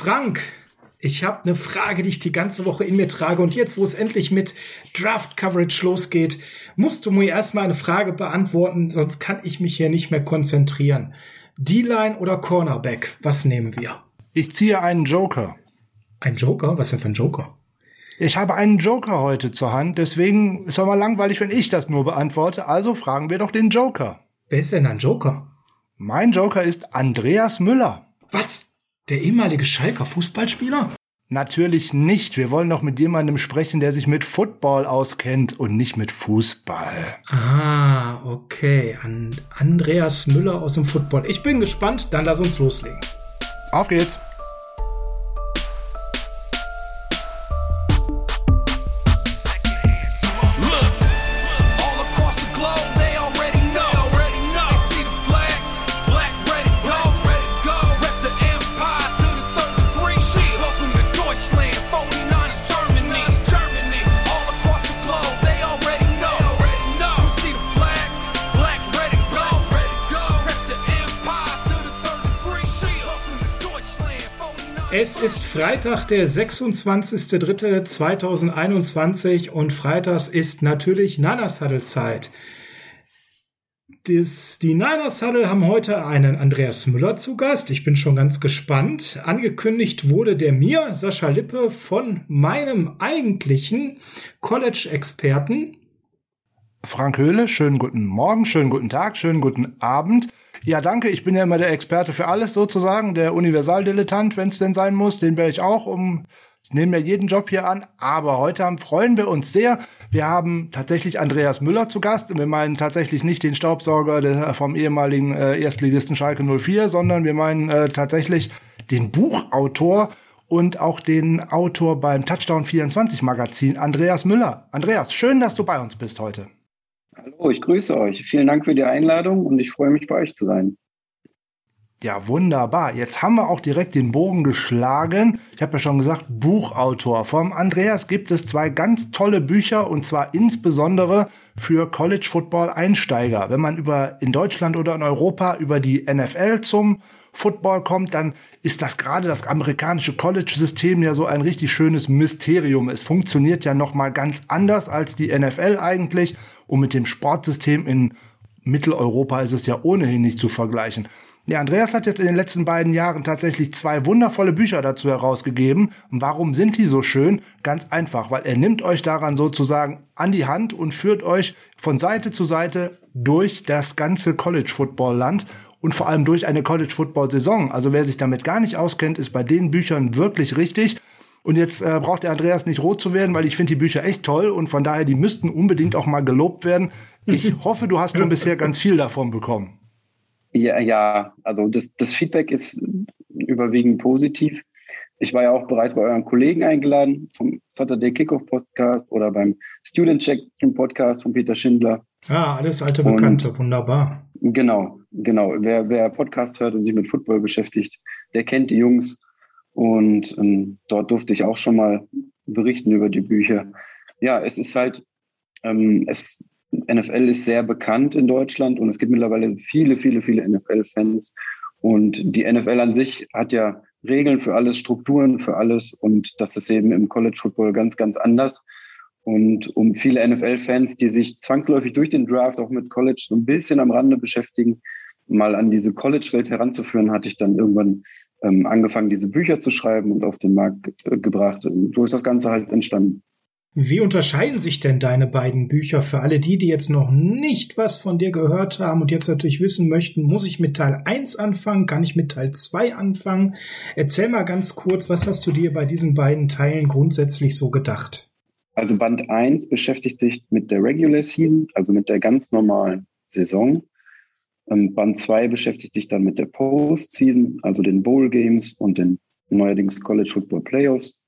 Frank, ich habe eine Frage, die ich die ganze Woche in mir trage. Und jetzt, wo es endlich mit Draft Coverage losgeht, musst du mir erstmal eine Frage beantworten, sonst kann ich mich hier nicht mehr konzentrieren. D-Line oder Cornerback? Was nehmen wir? Ich ziehe einen Joker. Ein Joker? Was denn für ein Joker? Ich habe einen Joker heute zur Hand, deswegen ist es mal langweilig, wenn ich das nur beantworte. Also fragen wir doch den Joker. Wer ist denn ein Joker? Mein Joker ist Andreas Müller. Was? Der ehemalige Schalker Fußballspieler? Natürlich nicht. Wir wollen doch mit jemandem sprechen, der sich mit Football auskennt und nicht mit Fußball. Ah, okay. An Andreas Müller aus dem Football. Ich bin gespannt. Dann lass uns loslegen. Auf geht's. Freitag, der 26.03.2021 und freitags ist natürlich Niners Huddle Zeit. Die Niners haben heute einen Andreas Müller zu Gast. Ich bin schon ganz gespannt. Angekündigt wurde der mir, Sascha Lippe, von meinem eigentlichen College-Experten. Frank Höhle, schönen guten Morgen, schönen guten Tag, schönen guten Abend. Ja, danke. Ich bin ja immer der Experte für alles sozusagen, der Universaldilettant, wenn es denn sein muss. Den wäre ich auch, um ich nehme mir jeden Job hier an, aber heute freuen wir uns sehr. Wir haben tatsächlich Andreas Müller zu Gast. Wir meinen tatsächlich nicht den Staubsauger vom ehemaligen äh, Erstligisten Schalke 04, sondern wir meinen äh, tatsächlich den Buchautor und auch den Autor beim Touchdown 24 Magazin, Andreas Müller. Andreas, schön, dass du bei uns bist heute. Hallo, ich grüße euch. Vielen Dank für die Einladung und ich freue mich, bei euch zu sein. Ja, wunderbar. Jetzt haben wir auch direkt den Bogen geschlagen. Ich habe ja schon gesagt, Buchautor. Vom Andreas gibt es zwei ganz tolle Bücher und zwar insbesondere für College Football Einsteiger. Wenn man über in Deutschland oder in Europa über die NFL zum Football kommt, dann ist das gerade das amerikanische College-System ja so ein richtig schönes Mysterium. Es funktioniert ja noch mal ganz anders als die NFL eigentlich und mit dem Sportsystem in Mitteleuropa ist es ja ohnehin nicht zu vergleichen. Ja, Andreas hat jetzt in den letzten beiden Jahren tatsächlich zwei wundervolle Bücher dazu herausgegeben. Warum sind die so schön? Ganz einfach, weil er nimmt euch daran sozusagen an die Hand und führt euch von Seite zu Seite durch das ganze College Football Land und vor allem durch eine College Football Saison. Also wer sich damit gar nicht auskennt, ist bei den Büchern wirklich richtig. Und jetzt äh, braucht der Andreas nicht rot zu werden, weil ich finde die Bücher echt toll und von daher, die müssten unbedingt auch mal gelobt werden. Ich hoffe, du hast schon bisher ganz viel davon bekommen. Ja, ja, also das, das Feedback ist überwiegend positiv. Ich war ja auch bereits bei euren Kollegen eingeladen vom Saturday Kickoff Podcast oder beim Student Check Podcast von Peter Schindler. Ah, alles alte Bekannte, und, wunderbar. Genau, genau. Wer, wer Podcast hört und sich mit Football beschäftigt, der kennt die Jungs und ähm, dort durfte ich auch schon mal berichten über die Bücher. Ja, es ist halt, ähm, es, NFL ist sehr bekannt in Deutschland und es gibt mittlerweile viele, viele, viele NFL-Fans. Und die NFL an sich hat ja Regeln für alles, Strukturen für alles. Und das ist eben im College Football ganz, ganz anders. Und um viele NFL-Fans, die sich zwangsläufig durch den Draft auch mit College so ein bisschen am Rande beschäftigen, mal an diese College-Welt heranzuführen, hatte ich dann irgendwann ähm, angefangen, diese Bücher zu schreiben und auf den Markt äh, gebracht. Und so ist das Ganze halt entstanden. Wie unterscheiden sich denn deine beiden Bücher für alle die, die jetzt noch nicht was von dir gehört haben und jetzt natürlich wissen möchten, muss ich mit Teil 1 anfangen, kann ich mit Teil 2 anfangen? Erzähl mal ganz kurz, was hast du dir bei diesen beiden Teilen grundsätzlich so gedacht? Also Band 1 beschäftigt sich mit der Regular Season, also mit der ganz normalen Saison. Ähm, Band 2 beschäftigt sich dann mit der Postseason, also den Bowl Games und den neuerdings College Football Playoffs.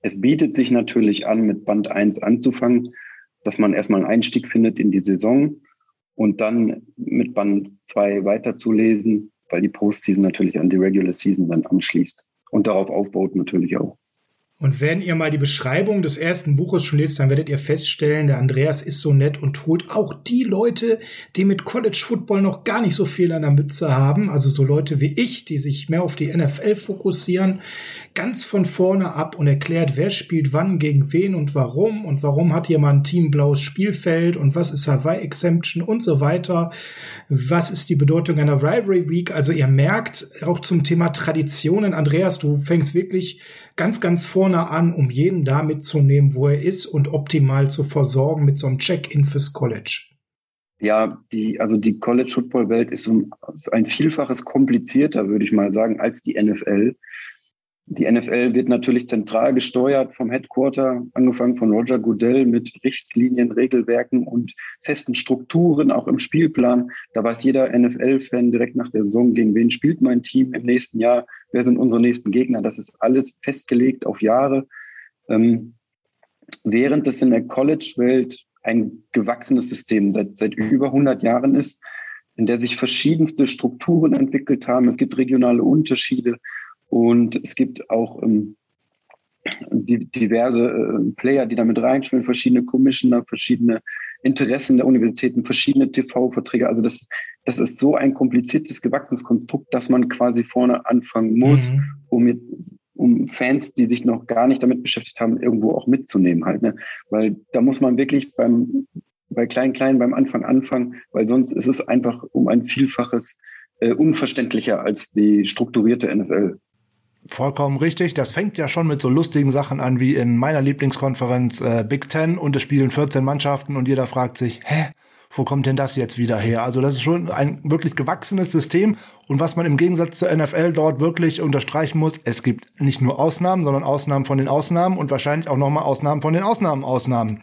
Es bietet sich natürlich an, mit Band 1 anzufangen, dass man erstmal einen Einstieg findet in die Saison und dann mit Band 2 weiterzulesen, weil die Postseason natürlich an die Regular Season dann anschließt und darauf aufbaut natürlich auch. Und wenn ihr mal die Beschreibung des ersten Buches schon lest, dann werdet ihr feststellen, der Andreas ist so nett und holt auch die Leute, die mit College Football noch gar nicht so viel an der Mütze haben, also so Leute wie ich, die sich mehr auf die NFL fokussieren, ganz von vorne ab und erklärt, wer spielt wann gegen wen und warum und warum hat jemand ein Team blaues Spielfeld und was ist Hawaii Exemption und so weiter. Was ist die Bedeutung einer Rivalry Week? Also ihr merkt auch zum Thema Traditionen, Andreas, du fängst wirklich ganz, ganz vorne an, um jeden da mitzunehmen, wo er ist und optimal zu versorgen mit so einem Check-in fürs College. Ja, die, also die College Football Welt ist um ein Vielfaches komplizierter, würde ich mal sagen, als die NFL. Die NFL wird natürlich zentral gesteuert vom Headquarter, angefangen von Roger Goodell mit Richtlinien, Regelwerken und festen Strukturen, auch im Spielplan. Da weiß jeder NFL-Fan direkt nach der Saison, gegen wen spielt mein Team im nächsten Jahr, wer sind unsere nächsten Gegner. Das ist alles festgelegt auf Jahre. Ähm, während es in der College-Welt ein gewachsenes System seit, seit über 100 Jahren ist, in der sich verschiedenste Strukturen entwickelt haben. Es gibt regionale Unterschiede. Und es gibt auch ähm, die, diverse äh, Player, die damit reinspielen, verschiedene Commissioner, verschiedene Interessen der Universitäten, verschiedene TV-Verträge. Also das, das ist so ein kompliziertes, gewachsenes Konstrukt, dass man quasi vorne anfangen muss, mhm. um jetzt um Fans, die sich noch gar nicht damit beschäftigt haben, irgendwo auch mitzunehmen halt. Ne? Weil da muss man wirklich beim bei klein klein beim Anfang anfangen, weil sonst ist es einfach um ein Vielfaches äh, unverständlicher als die strukturierte NFL. Vollkommen richtig. Das fängt ja schon mit so lustigen Sachen an wie in meiner Lieblingskonferenz äh, Big Ten und es spielen 14 Mannschaften und jeder fragt sich, hä, wo kommt denn das jetzt wieder her? Also das ist schon ein wirklich gewachsenes System und was man im Gegensatz zur NFL dort wirklich unterstreichen muss, es gibt nicht nur Ausnahmen, sondern Ausnahmen von den Ausnahmen und wahrscheinlich auch nochmal Ausnahmen von den Ausnahmen Ausnahmen.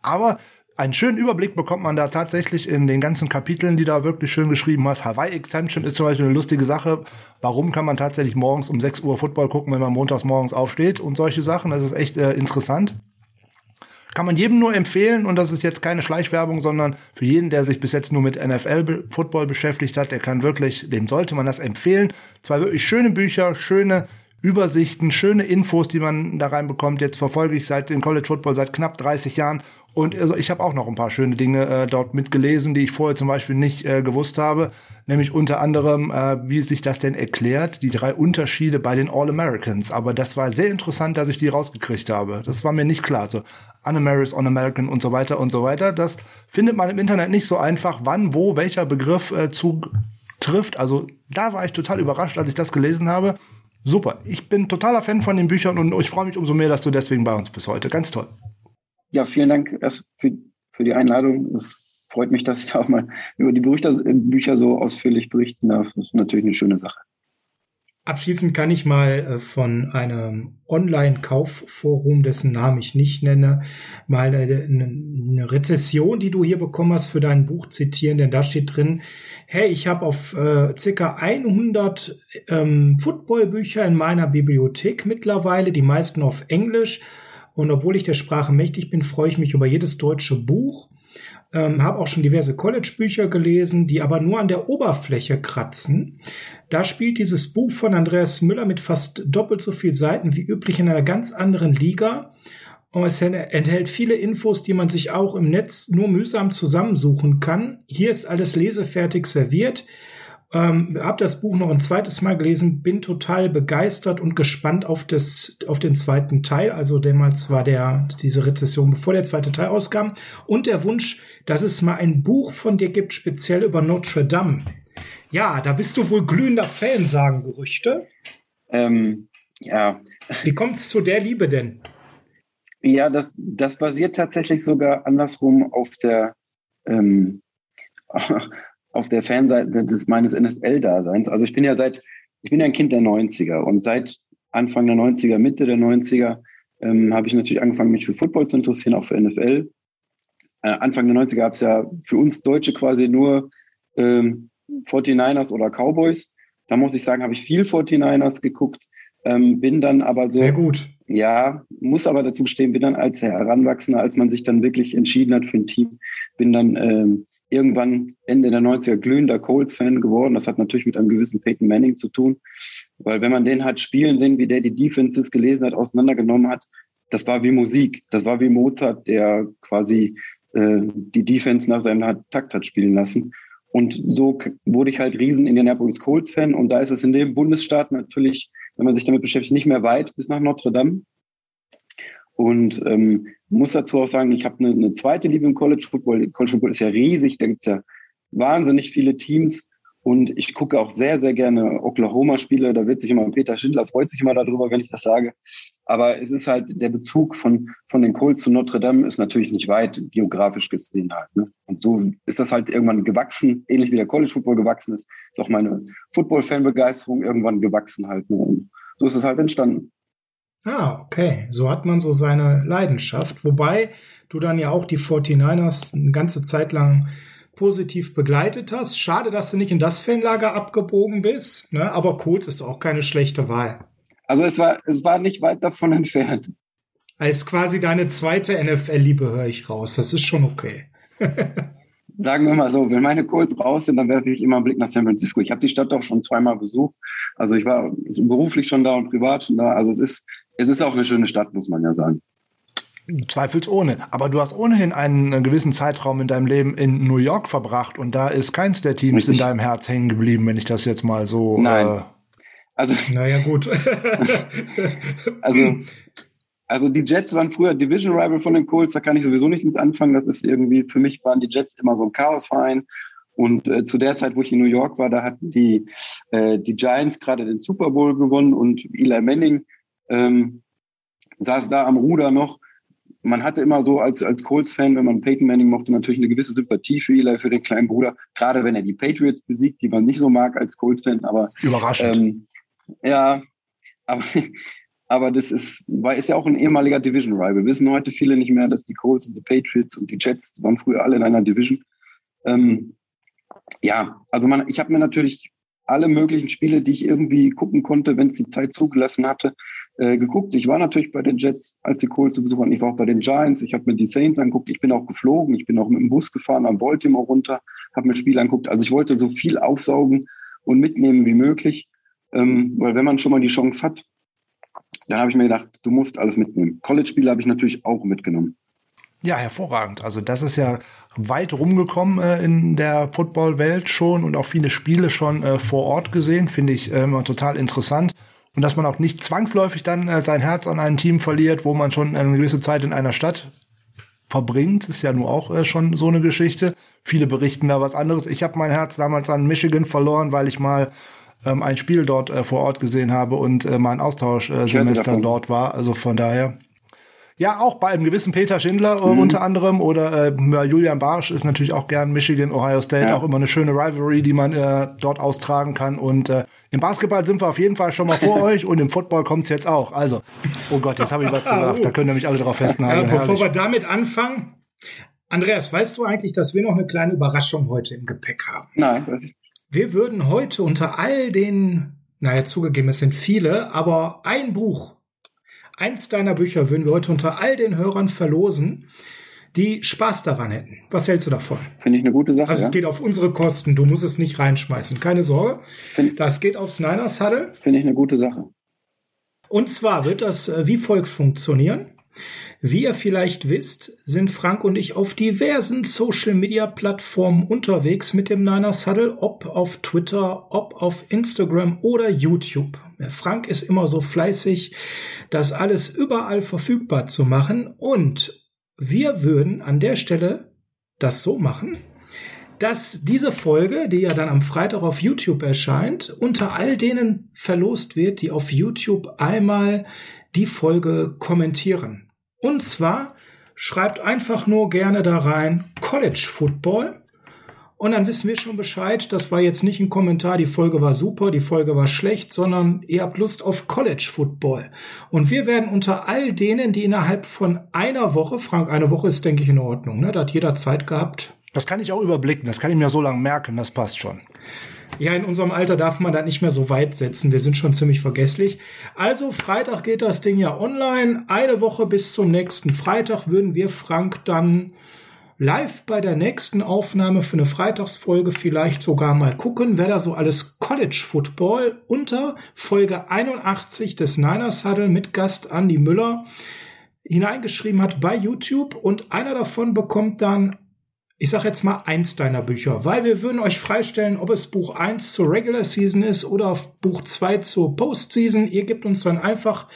Aber einen schönen Überblick bekommt man da tatsächlich in den ganzen Kapiteln, die da wirklich schön geschrieben hast. Hawaii Exemption ist zum Beispiel eine lustige Sache. Warum kann man tatsächlich morgens um 6 Uhr Football gucken, wenn man montags morgens aufsteht und solche Sachen? Das ist echt äh, interessant. Kann man jedem nur empfehlen und das ist jetzt keine Schleichwerbung, sondern für jeden, der sich bis jetzt nur mit NFL-Football beschäftigt hat, der kann wirklich, dem sollte man das empfehlen. Zwei wirklich schöne Bücher, schöne Übersichten, schöne Infos, die man da reinbekommt. Jetzt verfolge ich seit den College Football seit knapp 30 Jahren und also ich habe auch noch ein paar schöne Dinge äh, dort mitgelesen, die ich vorher zum Beispiel nicht äh, gewusst habe. Nämlich unter anderem, äh, wie sich das denn erklärt, die drei Unterschiede bei den All-Americans. Aber das war sehr interessant, dass ich die rausgekriegt habe. Das war mir nicht klar. So Un-Ameris, On-American und so weiter und so weiter. Das findet man im Internet nicht so einfach, wann, wo, welcher Begriff äh, zutrifft. Also da war ich total überrascht, als ich das gelesen habe. Super. Ich bin totaler Fan von den Büchern und ich freue mich umso mehr, dass du deswegen bei uns bist heute. Ganz toll. Ja, vielen Dank erst für, für die Einladung. Es freut mich, dass ich da auch mal über die Bücher, Bücher so ausführlich berichten darf. Das ist natürlich eine schöne Sache. Abschließend kann ich mal äh, von einem Online-Kaufforum, dessen Namen ich nicht nenne, mal eine Rezession, die du hier bekommen hast für dein Buch zitieren, denn da steht drin, hey, ich habe auf äh, circa 100 ähm, Footballbücher in meiner Bibliothek mittlerweile, die meisten auf Englisch und obwohl ich der Sprache mächtig bin, freue ich mich über jedes deutsche Buch. Ähm, habe auch schon diverse College-Bücher gelesen, die aber nur an der Oberfläche kratzen. Da spielt dieses Buch von Andreas Müller mit fast doppelt so viel Seiten wie üblich in einer ganz anderen Liga. Und es enthält viele Infos, die man sich auch im Netz nur mühsam zusammensuchen kann. Hier ist alles lesefertig serviert. Ähm, hab das Buch noch ein zweites Mal gelesen, bin total begeistert und gespannt auf, das, auf den zweiten Teil. Also damals war der, diese Rezession, bevor der zweite Teil rauskam. Und der Wunsch, dass es mal ein Buch von dir gibt, speziell über Notre Dame. Ja, da bist du wohl glühender Fan, sagen Gerüchte. Ähm, ja. Wie kommt es zu der Liebe denn? Ja, das, das basiert tatsächlich sogar andersrum auf der ähm, auf der Fanseite des meines NFL-Daseins. Also ich bin ja seit, ich bin ja ein Kind der 90er und seit Anfang der 90er, Mitte der 90er ähm, habe ich natürlich angefangen, mich für Football zu interessieren, auch für NFL. Äh, Anfang der 90er gab es ja für uns Deutsche quasi nur ähm, 49ers oder Cowboys. Da muss ich sagen, habe ich viel 49ers geguckt, ähm, bin dann aber so. Sehr gut. Ja, muss aber dazu stehen, bin dann als Heranwachsender, als man sich dann wirklich entschieden hat für ein Team, bin dann ähm, irgendwann Ende der 90er glühender Colts-Fan geworden. Das hat natürlich mit einem gewissen Peyton Manning zu tun. Weil wenn man den hat spielen sehen, wie der die Defenses gelesen hat, auseinandergenommen hat, das war wie Musik. Das war wie Mozart, der quasi äh, die Defense nach seinem Takt hat spielen lassen. Und so wurde ich halt riesen Indianapolis Colts Fan. Und da ist es in dem Bundesstaat natürlich, wenn man sich damit beschäftigt, nicht mehr weit bis nach Notre Dame. Und ähm, muss dazu auch sagen, ich habe eine, eine zweite Liebe im College Football. College Football ist ja riesig, da gibt es ja wahnsinnig viele Teams. Und ich gucke auch sehr, sehr gerne Oklahoma-Spiele. Da wird sich immer, Peter Schindler freut sich immer darüber, wenn ich das sage. Aber es ist halt, der Bezug von, von den Colts zu Notre Dame ist natürlich nicht weit, geografisch gesehen halt. Ne? Und so ist das halt irgendwann gewachsen, ähnlich wie der College-Football gewachsen ist. Ist auch meine Football-Fan-Begeisterung irgendwann gewachsen halt. Ne? Und so ist es halt entstanden. Ah, okay. So hat man so seine Leidenschaft. Wobei du dann ja auch die 49ers eine ganze Zeit lang positiv begleitet hast. Schade, dass du nicht in das Fanlager abgebogen bist, ne? aber Colts ist auch keine schlechte Wahl. Also es war, es war nicht weit davon entfernt. Als quasi deine zweite NFL-Liebe höre ich raus. Das ist schon okay. Sagen wir mal so, wenn meine Colts raus sind, dann werfe ich immer einen Blick nach San Francisco. Ich habe die Stadt doch schon zweimal besucht. Also ich war beruflich schon da und privat schon da. Also es ist, es ist auch eine schöne Stadt, muss man ja sagen. Zweifelsohne. Aber du hast ohnehin einen gewissen Zeitraum in deinem Leben in New York verbracht und da ist keins der Teams Richtig. in deinem Herz hängen geblieben, wenn ich das jetzt mal so. Nein. Äh, also. Naja, gut. also, also die Jets waren früher Division Rival von den Colts, da kann ich sowieso nichts mit anfangen. Das ist irgendwie, für mich waren die Jets immer so ein Chaosverein. Und äh, zu der Zeit, wo ich in New York war, da hatten die, äh, die Giants gerade den Super Bowl gewonnen und Eli Manning ähm, saß da am Ruder noch man hatte immer so als, als Colts-Fan, wenn man Peyton Manning mochte, natürlich eine gewisse Sympathie für Eli, für den kleinen Bruder, gerade wenn er die Patriots besiegt, die man nicht so mag als Colts-Fan, aber überraschend. Ähm, ja, aber, aber das ist, war, ist ja auch ein ehemaliger Division-Rival. Wissen heute viele nicht mehr, dass die Colts und die Patriots und die Jets waren früher alle in einer Division. Ähm, ja, also man, ich habe mir natürlich alle möglichen Spiele, die ich irgendwie gucken konnte, wenn es die Zeit zugelassen hatte, äh, geguckt. Ich war natürlich bei den Jets, als die Colts zu Besuch waren. Ich war auch bei den Giants. Ich habe mir die Saints angeguckt. Ich bin auch geflogen. Ich bin auch mit dem Bus gefahren am Baltimore runter, habe mir Spiele angeguckt. Also ich wollte so viel aufsaugen und mitnehmen wie möglich, ähm, weil wenn man schon mal die Chance hat, dann habe ich mir gedacht, du musst alles mitnehmen. College-Spiele habe ich natürlich auch mitgenommen. Ja, hervorragend. Also das ist ja weit rumgekommen äh, in der Football-Welt schon und auch viele Spiele schon äh, vor Ort gesehen. Finde ich äh, immer total interessant und dass man auch nicht zwangsläufig dann äh, sein Herz an ein Team verliert, wo man schon eine gewisse Zeit in einer Stadt verbringt, ist ja nur auch äh, schon so eine Geschichte. Viele berichten da was anderes. Ich habe mein Herz damals an Michigan verloren, weil ich mal ähm, ein Spiel dort äh, vor Ort gesehen habe und äh, mein Austauschsemester dort war. Also von daher ja, auch bei einem gewissen Peter Schindler äh, mhm. unter anderem oder äh, Julian Barsch ist natürlich auch gern Michigan, Ohio State, ja. auch immer eine schöne Rivalry, die man äh, dort austragen kann. Und äh, im Basketball sind wir auf jeden Fall schon mal vor euch und im Football kommt's jetzt auch. Also, oh Gott, jetzt habe ich was gesagt, da können nämlich alle drauf festhalten. Ja, bevor wir damit anfangen, Andreas, weißt du eigentlich, dass wir noch eine kleine Überraschung heute im Gepäck haben? Nein, weiß ich nicht. Wir würden heute unter all den, naja, zugegeben, es sind viele, aber ein Buch eins deiner Bücher würden wir heute unter all den Hörern verlosen, die Spaß daran hätten. Was hältst du davon? Finde ich eine gute Sache. Also es ja. geht auf unsere Kosten. Du musst es nicht reinschmeißen. Keine Sorge. Find, das geht aufs Niners Huddle. Finde ich eine gute Sache. Und zwar wird das äh, wie folgt funktionieren. Wie ihr vielleicht wisst, sind Frank und ich auf diversen Social-Media-Plattformen unterwegs mit dem Niners Huddle, ob auf Twitter, ob auf Instagram oder YouTube. Frank ist immer so fleißig, das alles überall verfügbar zu machen und wir würden an der Stelle das so machen, dass diese Folge, die ja dann am Freitag auf YouTube erscheint, unter all denen verlost wird, die auf YouTube einmal die Folge kommentieren. Und zwar schreibt einfach nur gerne da rein College Football. Und dann wissen wir schon Bescheid. Das war jetzt nicht ein Kommentar, die Folge war super, die Folge war schlecht, sondern ihr habt Lust auf College Football. Und wir werden unter all denen, die innerhalb von einer Woche, Frank, eine Woche ist, denke ich, in Ordnung, ne? Da hat jeder Zeit gehabt. Das kann ich auch überblicken, das kann ich mir so lange merken, das passt schon. Ja, in unserem Alter darf man da nicht mehr so weit setzen. Wir sind schon ziemlich vergesslich. Also Freitag geht das Ding ja online. Eine Woche bis zum nächsten Freitag würden wir Frank dann live bei der nächsten Aufnahme für eine Freitagsfolge vielleicht sogar mal gucken, wer da so alles College Football unter Folge 81 des Niners Huddle mit Gast Andy Müller hineingeschrieben hat bei YouTube und einer davon bekommt dann ich sag jetzt mal eins deiner Bücher, weil wir würden euch freistellen, ob es Buch 1 zur Regular Season ist oder Buch 2 zur Postseason. Ihr gebt uns dann einfach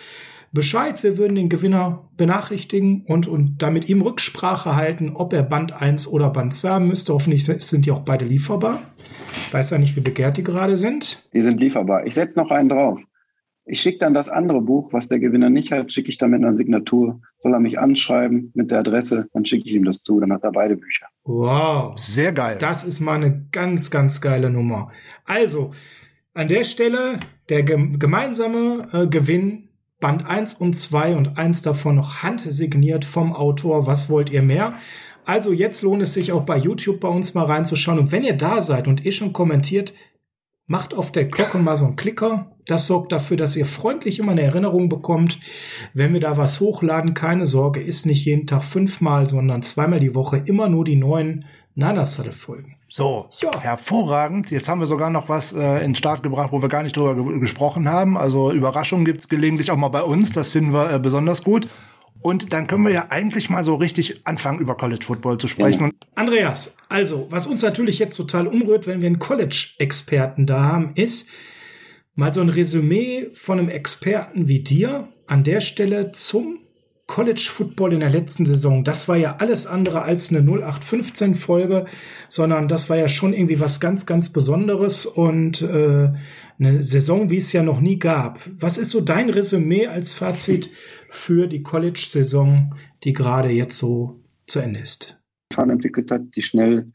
Bescheid. Wir würden den Gewinner benachrichtigen und, und damit ihm Rücksprache halten, ob er Band 1 oder Band 2 haben müsste. Hoffentlich sind die auch beide lieferbar. Ich weiß ja nicht, wie begehrt die gerade sind. Die sind lieferbar. Ich setze noch einen drauf. Ich schicke dann das andere Buch, was der Gewinner nicht hat, schicke ich dann mit einer Signatur. Soll er mich anschreiben mit der Adresse, dann schicke ich ihm das zu. Dann hat er beide Bücher. Wow. Sehr geil. Das ist mal eine ganz, ganz geile Nummer. Also, an der Stelle der gemeinsame äh, Gewinn Band 1 und 2 und eins davon noch handsigniert vom Autor. Was wollt ihr mehr? Also jetzt lohnt es sich auch bei YouTube bei uns mal reinzuschauen. Und wenn ihr da seid und ihr schon kommentiert, macht auf der Glocke mal so einen Klicker. Das sorgt dafür, dass ihr freundlich immer eine Erinnerung bekommt, wenn wir da was hochladen. Keine Sorge, ist nicht jeden Tag fünfmal, sondern zweimal die Woche immer nur die neuen Nana-Saddle-Folgen. So, ja. hervorragend. Jetzt haben wir sogar noch was äh, in den Start gebracht, wo wir gar nicht drüber ge gesprochen haben. Also Überraschungen gibt es gelegentlich auch mal bei uns. Das finden wir äh, besonders gut. Und dann können wir ja eigentlich mal so richtig anfangen, über College Football zu sprechen. Ja. Andreas, also, was uns natürlich jetzt total umrührt, wenn wir einen College-Experten da haben, ist mal so ein Resümee von einem Experten wie dir an der Stelle zum College Football in der letzten Saison, das war ja alles andere als eine 0815 Folge, sondern das war ja schon irgendwie was ganz, ganz Besonderes und äh, eine Saison, wie es ja noch nie gab. Was ist so dein Resümee als Fazit für die College-Saison, die gerade jetzt so zu Ende ist? entwickelt hat, die schnell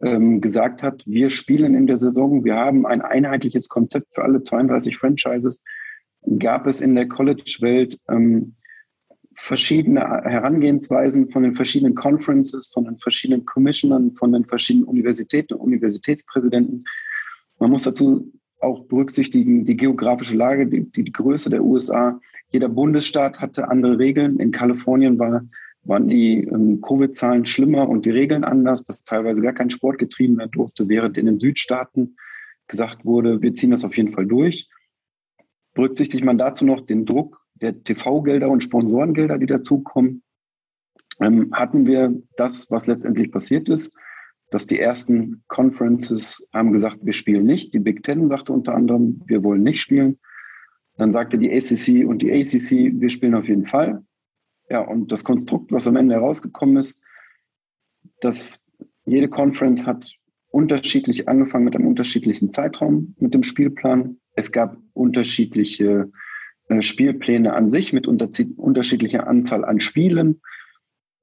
ähm, gesagt hat, wir spielen in der Saison, wir haben ein einheitliches Konzept für alle 32 Franchises. Gab es in der College-Welt ähm, verschiedene Herangehensweisen von den verschiedenen Conferences, von den verschiedenen Commissionern, von den verschiedenen Universitäten und Universitätspräsidenten. Man muss dazu auch berücksichtigen die geografische Lage, die, die Größe der USA. Jeder Bundesstaat hatte andere Regeln. In Kalifornien war, waren die ähm, Covid-Zahlen schlimmer und die Regeln anders, dass teilweise gar kein Sport getrieben werden durfte, während in den Südstaaten gesagt wurde, wir ziehen das auf jeden Fall durch. Berücksichtigt man dazu noch den Druck der TV-Gelder und Sponsorengelder, die dazukommen, ähm, hatten wir das, was letztendlich passiert ist, dass die ersten Conferences haben gesagt, wir spielen nicht. Die Big Ten sagte unter anderem, wir wollen nicht spielen. Dann sagte die ACC und die ACC, wir spielen auf jeden Fall. Ja, und das Konstrukt, was am Ende herausgekommen ist, dass jede Conference hat unterschiedlich angefangen mit einem unterschiedlichen Zeitraum mit dem Spielplan. Es gab unterschiedliche Spielpläne an sich mit unterschiedlicher Anzahl an Spielen.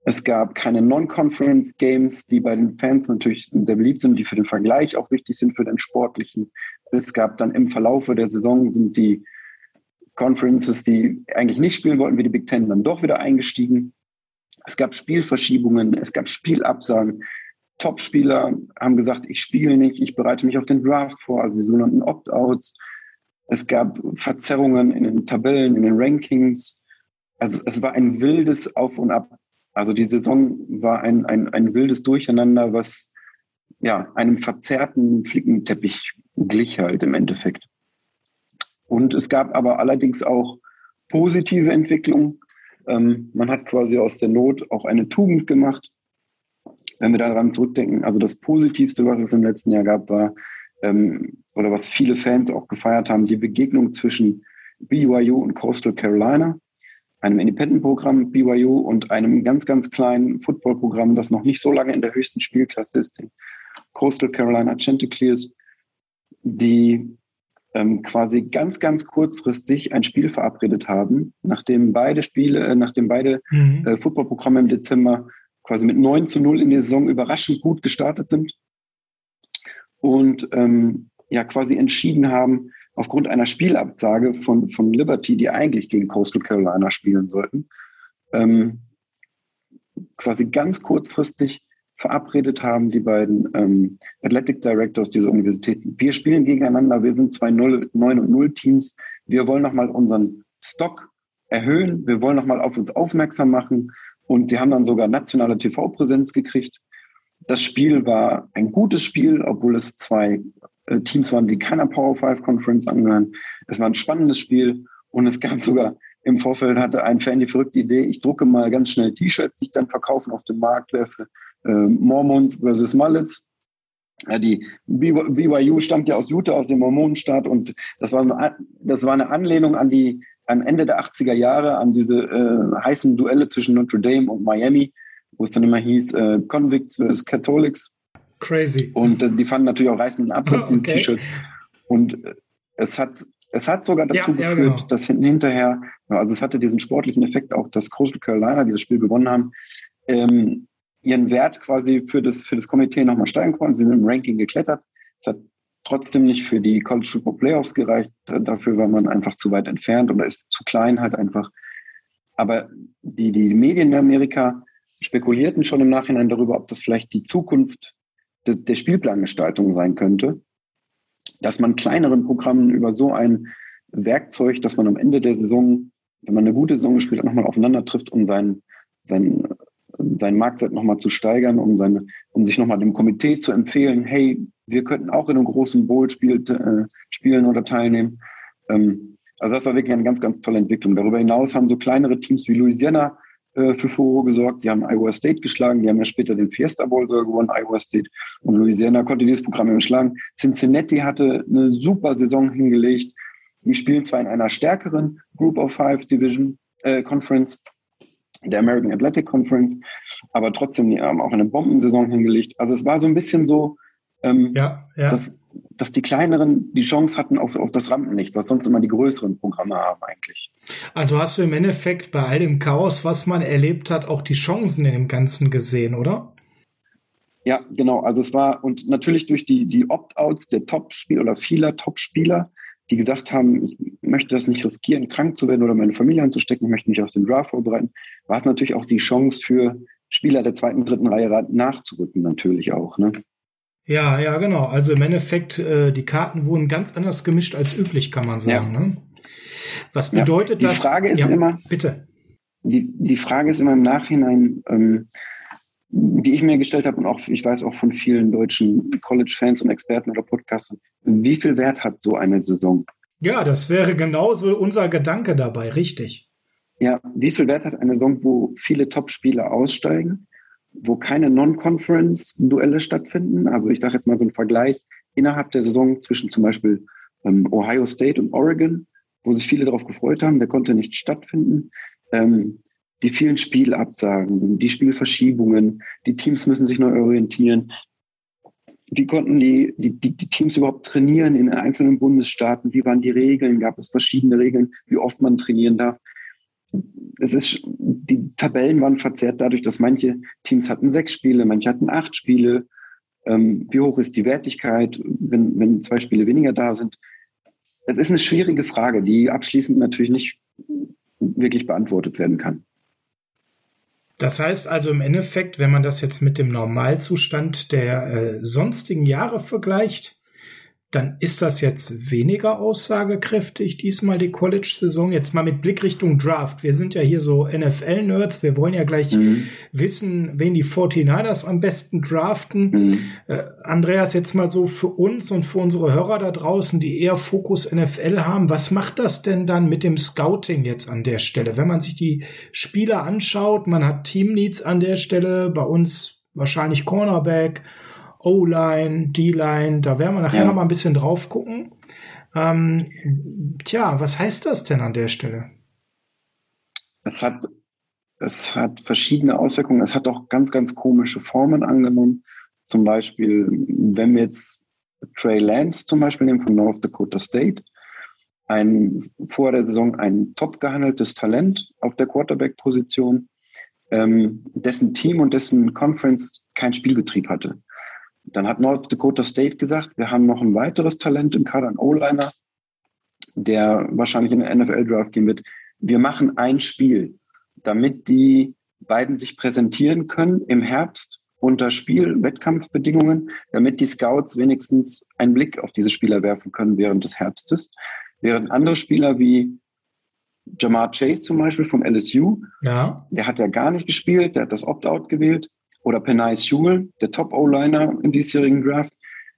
Es gab keine Non-Conference-Games, die bei den Fans natürlich sehr beliebt sind, die für den Vergleich auch wichtig sind für den Sportlichen. Es gab dann im Verlaufe der Saison sind die Conferences, die eigentlich nicht spielen wollten, wie die Big Ten, dann doch wieder eingestiegen. Es gab Spielverschiebungen, es gab Spielabsagen. Top-Spieler haben gesagt, ich spiele nicht, ich bereite mich auf den Draft vor, also die sogenannten Opt-outs. Es gab Verzerrungen in den Tabellen, in den Rankings. Also es war ein wildes Auf und Ab. Also die Saison war ein, ein, ein wildes Durcheinander, was ja einem verzerrten Flickenteppich glich halt im Endeffekt. Und es gab aber allerdings auch positive Entwicklungen. Ähm, man hat quasi aus der Not auch eine Tugend gemacht. Wenn wir daran zurückdenken, also das Positivste, was es im letzten Jahr gab, war ähm, oder was viele Fans auch gefeiert haben, die Begegnung zwischen BYU und Coastal Carolina, einem Independent-Programm BYU und einem ganz, ganz kleinen Football-Programm, das noch nicht so lange in der höchsten Spielklasse ist, den Coastal Carolina Chanticleers, die ähm, quasi ganz, ganz kurzfristig ein Spiel verabredet haben, nachdem beide Spiele, äh, nachdem beide mhm. äh, Footballprogramme im Dezember quasi mit 9 zu 0 in der Saison überraschend gut gestartet sind und ähm, ja quasi entschieden haben, aufgrund einer Spielabsage von, von Liberty, die eigentlich gegen Coastal Carolina spielen sollten, ähm, quasi ganz kurzfristig verabredet haben, die beiden ähm, Athletic Directors dieser Universitäten. Wir spielen gegeneinander, wir sind zwei 9 und 0 Teams. Wir wollen nochmal unseren Stock erhöhen, wir wollen nochmal auf uns aufmerksam machen Und sie haben dann sogar nationale TV-Präsenz gekriegt. Das Spiel war ein gutes Spiel, obwohl es zwei äh, Teams waren, die keiner Power 5 Conference angehören. Es war ein spannendes Spiel und es gab sogar im Vorfeld hatte ein Fan die verrückte Idee, ich drucke mal ganz schnell T-Shirts, die ich dann verkaufen auf dem Markt werfe. Äh, Mormons versus Mullets. Ja, die BYU stammt ja aus Utah, aus dem Mormonenstaat und das war eine, das war eine Anlehnung an die an Ende der 80er Jahre an diese äh, heißen Duelle zwischen Notre Dame und Miami, wo es dann immer hieß äh, Convicts versus Catholics. Crazy. Und äh, die fanden natürlich auch reißenden Absatz, diese okay. T-Shirts. Und äh, es hat es hat sogar dazu ja, geführt, ja, genau. dass hinterher, also es hatte diesen sportlichen Effekt auch, dass Coastal Carolina, die das Spiel gewonnen haben, ähm, ihren Wert quasi für das, für das Komitee nochmal steigen konnten. Sie sind im Ranking geklettert. Es hat trotzdem nicht für die College Football Playoffs gereicht. Dafür war man einfach zu weit entfernt oder ist zu klein halt einfach. Aber die, die Medien in Amerika spekulierten schon im Nachhinein darüber, ob das vielleicht die Zukunft de, der Spielplangestaltung sein könnte dass man kleineren Programmen über so ein Werkzeug, dass man am Ende der Saison, wenn man eine gute Saison gespielt hat, nochmal aufeinander trifft, um seinen, seinen, seinen Marktwert nochmal zu steigern, um, seine, um sich nochmal dem Komitee zu empfehlen, hey, wir könnten auch in einem großen Bowl spiel, äh, spielen oder teilnehmen. Ähm, also das war wirklich eine ganz, ganz tolle Entwicklung. Darüber hinaus haben so kleinere Teams wie Louisiana äh, für Furore gesorgt. Die haben Iowa State geschlagen, die haben ja später den Fiesta Bowl sogar gewonnen, Iowa State. Und Louisiana konnte dieses Programm eben schlagen. Cincinnati hatte eine super Saison hingelegt. Die spielen zwar in einer stärkeren Group of Five Division äh, Conference, der American Athletic Conference, aber trotzdem die haben auch eine Bombensaison hingelegt. Also es war so ein bisschen so, ähm, ja, ja. Dass, dass die kleineren die Chance hatten auf, auf das Rampenlicht, was sonst immer die größeren Programme haben eigentlich. Also hast du im Endeffekt bei all dem Chaos, was man erlebt hat, auch die Chancen in dem Ganzen gesehen, oder? Ja, genau. Also es war, und natürlich durch die, die Opt-outs der Top-Spieler oder vieler Top-Spieler, die gesagt haben, ich möchte das nicht riskieren, krank zu werden oder meine Familie anzustecken, ich möchte mich auf den Draft vorbereiten, war es natürlich auch die Chance für Spieler der zweiten, dritten Reihe nachzurücken, natürlich auch. Ne? Ja, ja, genau. Also im Endeffekt, äh, die Karten wurden ganz anders gemischt als üblich, kann man sagen. Ja. Ne? Was bedeutet ja, die das? Die Frage ist ja, immer, bitte. Die, die Frage ist immer im Nachhinein, ähm, die ich mir gestellt habe und auch, ich weiß auch von vielen deutschen College-Fans und Experten oder Podcastern, wie viel Wert hat so eine Saison? Ja, das wäre genauso unser Gedanke dabei, richtig. Ja, wie viel Wert hat eine Saison, wo viele Top-Spieler aussteigen? Wo keine Non-Conference-Duelle stattfinden. Also ich sage jetzt mal so einen Vergleich innerhalb der Saison zwischen zum Beispiel ähm, Ohio State und Oregon, wo sich viele darauf gefreut haben, der konnte nicht stattfinden. Ähm, die vielen Spielabsagen, die Spielverschiebungen, die Teams müssen sich neu orientieren. Wie konnten die, die, die, die Teams überhaupt trainieren in einzelnen Bundesstaaten? Wie waren die Regeln? Gab es verschiedene Regeln, wie oft man trainieren darf? Es ist, die Tabellen waren verzerrt dadurch, dass manche Teams hatten sechs Spiele, manche hatten acht Spiele. Ähm, wie hoch ist die Wertigkeit, wenn, wenn zwei Spiele weniger da sind? Es ist eine schwierige Frage, die abschließend natürlich nicht wirklich beantwortet werden kann. Das heißt also im Endeffekt, wenn man das jetzt mit dem Normalzustand der äh, sonstigen Jahre vergleicht, dann ist das jetzt weniger aussagekräftig diesmal die College-Saison. Jetzt mal mit Blick Richtung Draft. Wir sind ja hier so NFL-Nerds. Wir wollen ja gleich mhm. wissen, wen die 49ers am besten draften. Mhm. Äh, Andreas, jetzt mal so für uns und für unsere Hörer da draußen, die eher Fokus NFL haben. Was macht das denn dann mit dem Scouting jetzt an der Stelle? Wenn man sich die Spieler anschaut, man hat Teamleads an der Stelle, bei uns wahrscheinlich Cornerback O-Line, D-Line, da werden wir nachher ja. noch mal ein bisschen drauf gucken. Ähm, tja, was heißt das denn an der Stelle? Es hat, es hat verschiedene Auswirkungen. Es hat auch ganz, ganz komische Formen angenommen. Zum Beispiel, wenn wir jetzt Trey Lance zum Beispiel nehmen von North Dakota State, ein vor der Saison ein top gehandeltes Talent auf der Quarterback-Position, ähm, dessen Team und dessen Conference keinen Spielbetrieb hatte. Dann hat North Dakota State gesagt, wir haben noch ein weiteres Talent im Kader, ein O-Liner, der wahrscheinlich in den NFL-Draft gehen wird. Wir machen ein Spiel, damit die beiden sich präsentieren können im Herbst unter Spiel, Wettkampfbedingungen, damit die Scouts wenigstens einen Blick auf diese Spieler werfen können während des Herbstes. Während andere Spieler wie Jamar Chase zum Beispiel vom LSU. Ja. Der hat ja gar nicht gespielt, der hat das Opt-out gewählt. Oder Penai Sewell, der Top-O-Liner im diesjährigen Draft,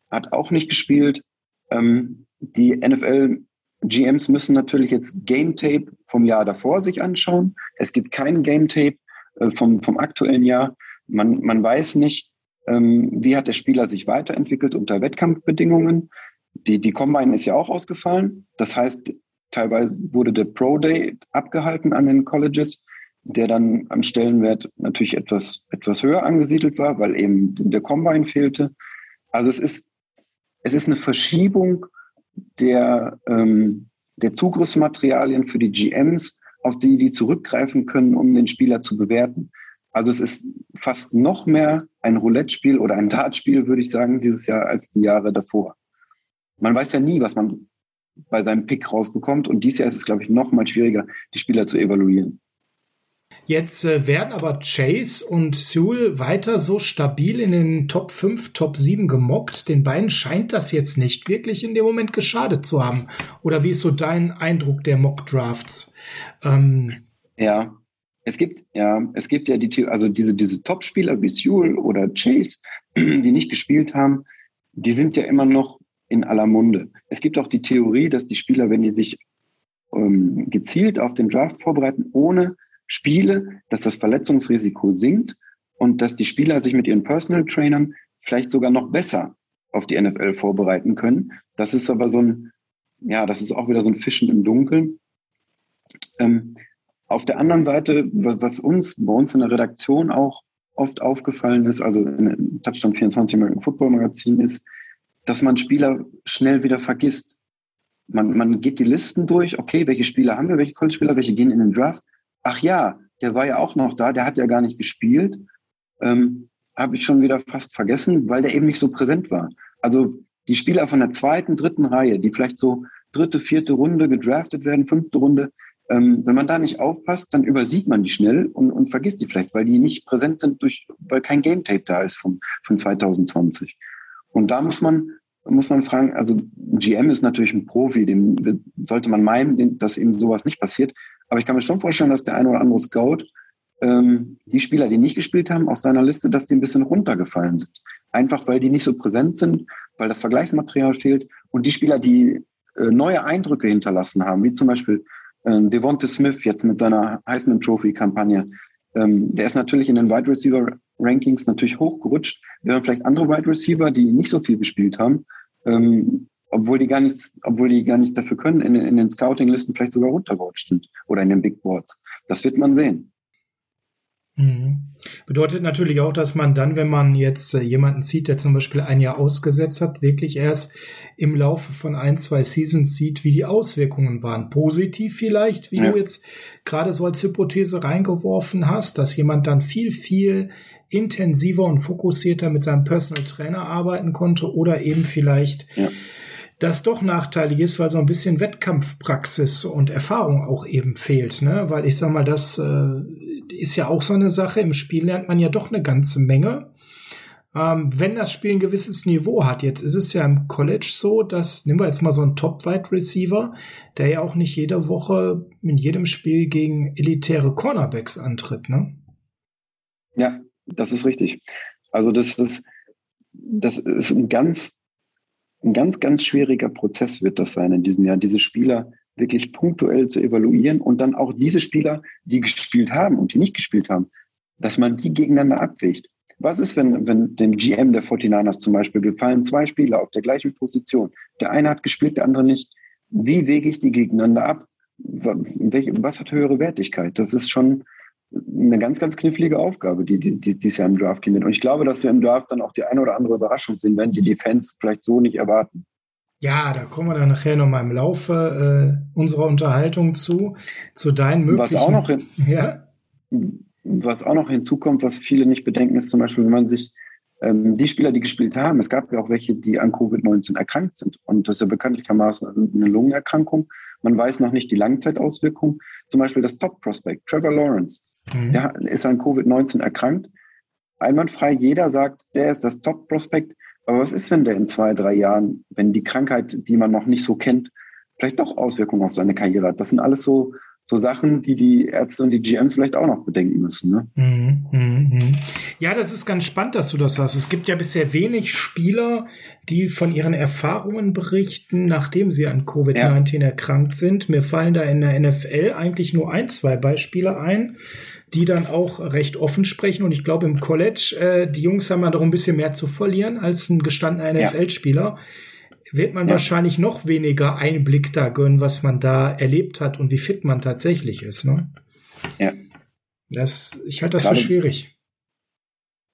hat auch nicht gespielt. Ähm, die NFL GMs müssen natürlich jetzt Game Tape vom Jahr davor sich anschauen. Es gibt kein Game Tape äh, vom, vom aktuellen Jahr. Man, man weiß nicht, ähm, wie hat der Spieler sich weiterentwickelt unter Wettkampfbedingungen. Die, die Combine ist ja auch ausgefallen. Das heißt, teilweise wurde der Pro Day abgehalten an den Colleges, der dann am Stellenwert natürlich etwas, etwas höher angesiedelt war, weil eben der Combine fehlte. Also es ist, es ist eine Verschiebung der, ähm, der Zugriffsmaterialien für die GMs, auf die die zurückgreifen können, um den Spieler zu bewerten. Also es ist fast noch mehr ein Roulette-Spiel oder ein Dartspiel, würde ich sagen, dieses Jahr als die Jahre davor. Man weiß ja nie, was man bei seinem Pick rausbekommt. Und dieses Jahr ist es, glaube ich, noch mal schwieriger, die Spieler zu evaluieren. Jetzt äh, werden aber Chase und Sewell weiter so stabil in den Top 5, Top 7 gemockt. Den beiden scheint das jetzt nicht wirklich in dem Moment geschadet zu haben. Oder wie ist so dein Eindruck der Mock-Drafts? Ähm ja, es gibt, ja, es gibt ja die, also diese, diese Top-Spieler wie Sewell oder Chase, die nicht gespielt haben, die sind ja immer noch in aller Munde. Es gibt auch die Theorie, dass die Spieler, wenn die sich ähm, gezielt auf den Draft vorbereiten, ohne Spiele, dass das Verletzungsrisiko sinkt und dass die Spieler sich mit ihren Personal Trainern vielleicht sogar noch besser auf die NFL vorbereiten können. Das ist aber so ein, ja, das ist auch wieder so ein Fischen im Dunkeln. Ähm, auf der anderen Seite, was, was, uns bei uns in der Redaktion auch oft aufgefallen ist, also in Touchdown 24 American Football Magazin ist, dass man Spieler schnell wieder vergisst. Man, man geht die Listen durch, okay, welche Spieler haben wir, welche College-Spieler, welche gehen in den Draft. Ach ja, der war ja auch noch da, der hat ja gar nicht gespielt. Ähm, Habe ich schon wieder fast vergessen, weil der eben nicht so präsent war. Also die Spieler von der zweiten, dritten Reihe, die vielleicht so dritte, vierte Runde gedraftet werden, fünfte Runde, ähm, wenn man da nicht aufpasst, dann übersieht man die schnell und, und vergisst die vielleicht, weil die nicht präsent sind, durch, weil kein Game Tape da ist von, von 2020. Und da muss man muss man fragen, also GM ist natürlich ein Profi, dem sollte man meinen, dass ihm sowas nicht passiert. Aber ich kann mir schon vorstellen, dass der eine oder andere Scout ähm, die Spieler, die nicht gespielt haben, auf seiner Liste, dass die ein bisschen runtergefallen sind. Einfach weil die nicht so präsent sind, weil das Vergleichsmaterial fehlt. Und die Spieler, die äh, neue Eindrücke hinterlassen haben, wie zum Beispiel äh, Devonta Smith jetzt mit seiner Heisman Trophy Kampagne, ähm, der ist natürlich in den Wide Receiver Rankings natürlich hochgerutscht, während vielleicht andere Wide Receiver, die nicht so viel gespielt haben, ähm, obwohl die gar nichts, obwohl die gar nichts dafür können, in, in den Scouting-Listen vielleicht sogar runtergerutscht sind oder in den Big Boards. Das wird man sehen. Mhm. Bedeutet natürlich auch, dass man dann, wenn man jetzt äh, jemanden sieht, der zum Beispiel ein Jahr ausgesetzt hat, wirklich erst im Laufe von ein, zwei Seasons sieht, wie die Auswirkungen waren. Positiv vielleicht, wie ja. du jetzt gerade so als Hypothese reingeworfen hast, dass jemand dann viel, viel intensiver und fokussierter mit seinem Personal Trainer arbeiten konnte oder eben vielleicht ja. Das doch nachteilig ist, weil so ein bisschen Wettkampfpraxis und Erfahrung auch eben fehlt, ne? Weil ich sag mal, das äh, ist ja auch so eine Sache. Im Spiel lernt man ja doch eine ganze Menge. Ähm, wenn das Spiel ein gewisses Niveau hat, jetzt ist es ja im College so, dass, nehmen wir jetzt mal so einen Top-Wide Receiver, der ja auch nicht jede Woche in jedem Spiel gegen elitäre Cornerbacks antritt, ne? Ja, das ist richtig. Also das ist, das ist ein ganz, ein ganz, ganz schwieriger Prozess wird das sein in diesem Jahr, diese Spieler wirklich punktuell zu evaluieren und dann auch diese Spieler, die gespielt haben und die nicht gespielt haben, dass man die gegeneinander abwägt. Was ist, wenn, wenn dem GM der 49ers zum Beispiel gefallen zwei Spieler auf der gleichen Position? Der eine hat gespielt, der andere nicht. Wie wege ich die gegeneinander ab? Was hat höhere Wertigkeit? Das ist schon, eine ganz, ganz knifflige Aufgabe, die, die, die dieses Jahr im Draft wird. Und ich glaube, dass wir im Draft dann auch die eine oder andere Überraschung sehen werden, die die Fans vielleicht so nicht erwarten. Ja, da kommen wir dann nachher nochmal im Laufe äh, unserer Unterhaltung zu, zu deinen möglichen... Was auch noch, hin, ja? was auch noch hinzukommt, was viele nicht bedenken, ist zum Beispiel, wenn man sich ähm, die Spieler, die gespielt haben, es gab ja auch welche, die an Covid-19 erkrankt sind. Und das ist ja bekanntlichermaßen eine Lungenerkrankung. Man weiß noch nicht die Langzeitauswirkungen. Zum Beispiel das Top-Prospect, Trevor Lawrence. Mhm. Der ist an Covid-19 erkrankt. Einwandfrei, jeder sagt, der ist das Top-Prospekt. Aber was ist, wenn der in zwei, drei Jahren, wenn die Krankheit, die man noch nicht so kennt, vielleicht doch Auswirkungen auf seine Karriere hat? Das sind alles so, so Sachen, die die Ärzte und die GMs vielleicht auch noch bedenken müssen. Ne? Mhm, mh, mh. Ja, das ist ganz spannend, dass du das sagst. Es gibt ja bisher wenig Spieler, die von ihren Erfahrungen berichten, nachdem sie an Covid-19 ja. erkrankt sind. Mir fallen da in der NFL eigentlich nur ein, zwei Beispiele ein die dann auch recht offen sprechen. Und ich glaube, im College, äh, die Jungs haben da ein bisschen mehr zu verlieren als ein gestandener NFL-Spieler. Ja wird man ja. wahrscheinlich noch weniger Einblick da gönnen, was man da erlebt hat und wie fit man tatsächlich ist. Ne? Ja. Das, ich halte das gerade, für schwierig.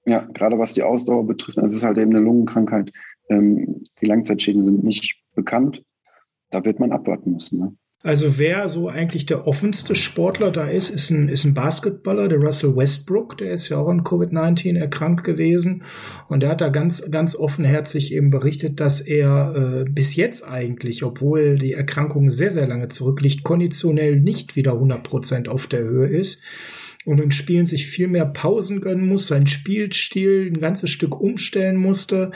Ja, gerade was die Ausdauer betrifft, es ist halt eben eine Lungenkrankheit. Ähm, die Langzeitschäden sind nicht bekannt. Da wird man abwarten müssen. Ne? Also wer so eigentlich der offenste Sportler da ist, ist ein, ist ein Basketballer, der Russell Westbrook, der ist ja auch an Covid-19 erkrankt gewesen. Und der hat da ganz, ganz offenherzig eben berichtet, dass er äh, bis jetzt eigentlich, obwohl die Erkrankung sehr, sehr lange zurückliegt, konditionell nicht wieder 100 Prozent auf der Höhe ist und in Spielen sich viel mehr Pausen gönnen muss, seinen Spielstil ein ganzes Stück umstellen musste,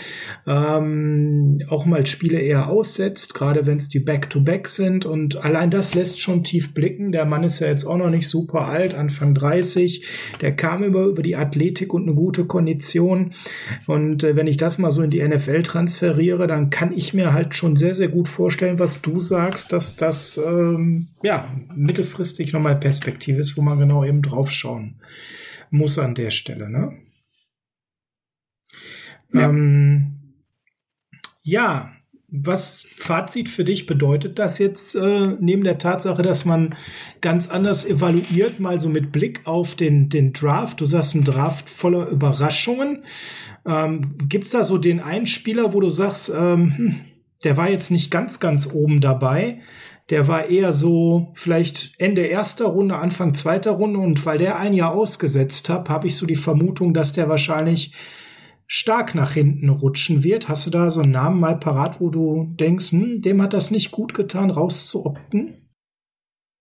ähm, auch mal Spiele eher aussetzt, gerade wenn es die Back-to-Back -Back sind. Und allein das lässt schon tief blicken. Der Mann ist ja jetzt auch noch nicht super alt, Anfang 30, der kam über, über die Athletik und eine gute Kondition. Und äh, wenn ich das mal so in die NFL transferiere, dann kann ich mir halt schon sehr, sehr gut vorstellen, was du sagst, dass das ähm, ja mittelfristig nochmal Perspektive ist, wo man genau eben drauf schauen muss an der Stelle. Ne? Ja. Ähm, ja, was Fazit für dich bedeutet das jetzt äh, neben der Tatsache, dass man ganz anders evaluiert, mal so mit Blick auf den, den Draft? Du sagst ein Draft voller Überraschungen. Ähm, Gibt es da so den einen Spieler, wo du sagst, ähm, hm, der war jetzt nicht ganz, ganz oben dabei, der war eher so vielleicht Ende erster Runde, Anfang zweiter Runde und weil der ein Jahr ausgesetzt hat, habe ich so die Vermutung, dass der wahrscheinlich stark nach hinten rutschen wird. Hast du da so einen Namen mal parat, wo du denkst, hm, dem hat das nicht gut getan, rauszuopten?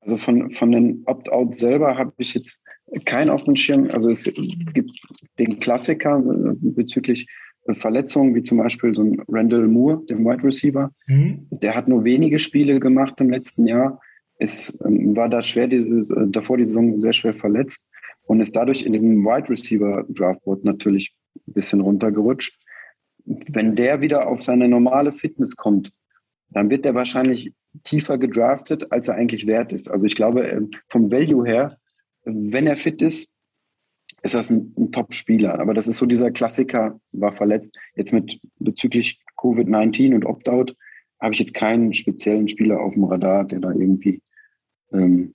Also von, von den Opt-out selber habe ich jetzt keinen auf dem Schirm. Also es gibt den Klassiker bezüglich Verletzungen, wie zum Beispiel so ein Randall Moore, dem Wide Receiver. Mhm. Der hat nur wenige Spiele gemacht im letzten Jahr. Es ähm, war da schwer, dieses, äh, davor die Saison sehr schwer verletzt und ist dadurch in diesem Wide Receiver Draftboard natürlich ein bisschen runtergerutscht. Wenn der wieder auf seine normale Fitness kommt, dann wird er wahrscheinlich tiefer gedraftet, als er eigentlich wert ist. Also ich glaube, ähm, vom Value her, wenn er fit ist, ist das ein, ein Top-Spieler. Aber das ist so dieser Klassiker, war verletzt. Jetzt mit bezüglich Covid-19 und Opt-out habe ich jetzt keinen speziellen Spieler auf dem Radar, der da irgendwie ähm,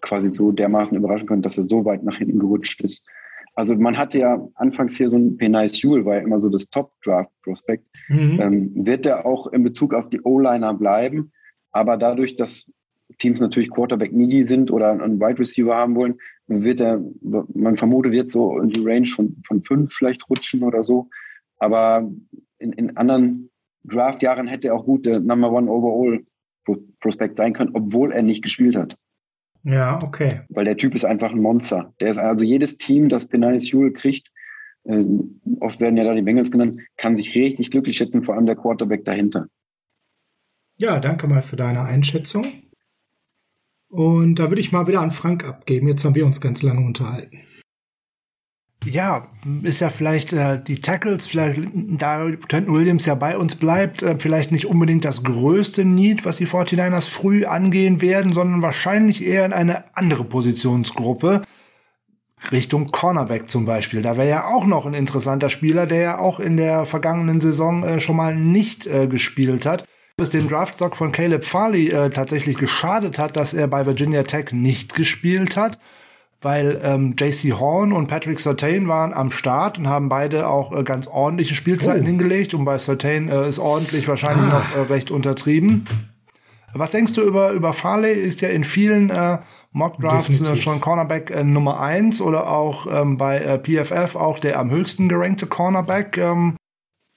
quasi so dermaßen überraschen könnte, dass er so weit nach hinten gerutscht ist. Also man hatte ja anfangs hier so ein Penais Jule, war ja immer so das Top-Draft-Prospekt. Mhm. Ähm, wird er auch in Bezug auf die O-Liner bleiben? Aber dadurch, dass Teams natürlich Quarterback needy sind oder einen Wide Receiver haben wollen, wird er, man vermutet, wird so in die Range von, von fünf vielleicht rutschen oder so. Aber in, in anderen Draft-Jahren hätte er auch gut der Number One Overall Prospekt sein können, obwohl er nicht gespielt hat. Ja, okay. Weil der Typ ist einfach ein Monster. Der ist also jedes Team, das Penalis Jule kriegt, äh, oft werden ja da die Bengals genannt, kann sich richtig glücklich schätzen, vor allem der Quarterback dahinter. Ja, danke mal für deine Einschätzung. Und da würde ich mal wieder an Frank abgeben. Jetzt haben wir uns ganz lange unterhalten. Ja, ist ja vielleicht äh, die Tackles, vielleicht da Trenton Williams ja bei uns bleibt, äh, vielleicht nicht unbedingt das größte Need, was die 49ers früh angehen werden, sondern wahrscheinlich eher in eine andere Positionsgruppe. Richtung Cornerback zum Beispiel. Da wäre ja auch noch ein interessanter Spieler, der ja auch in der vergangenen Saison äh, schon mal nicht äh, gespielt hat es dem Draftstock von Caleb Farley äh, tatsächlich geschadet hat, dass er bei Virginia Tech nicht gespielt hat, weil ähm, JC Horn und Patrick Sertain waren am Start und haben beide auch äh, ganz ordentliche Spielzeiten oh. hingelegt und bei Sertain äh, ist ordentlich wahrscheinlich ah. noch äh, recht untertrieben. Was denkst du über, über Farley? Ist ja in vielen äh, Mock Drafts äh, schon Cornerback äh, Nummer eins oder auch ähm, bei äh, PFF auch der am höchsten gerankte Cornerback. Ähm,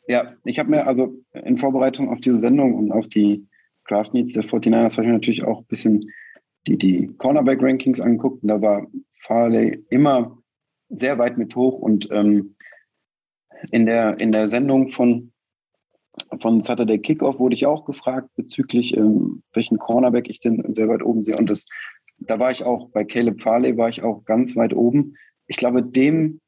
ja, ich habe mir also in Vorbereitung auf diese Sendung und auf die Draft Needs der 49ers habe ich mir natürlich auch ein bisschen die, die Cornerback-Rankings angeguckt und da war Farley immer sehr weit mit hoch und ähm, in, der, in der Sendung von von Saturday Kickoff wurde ich auch gefragt bezüglich, ähm, welchen Cornerback ich denn sehr weit oben sehe. Und das, da war ich auch, bei Caleb Farley war ich auch ganz weit oben. Ich glaube, dem,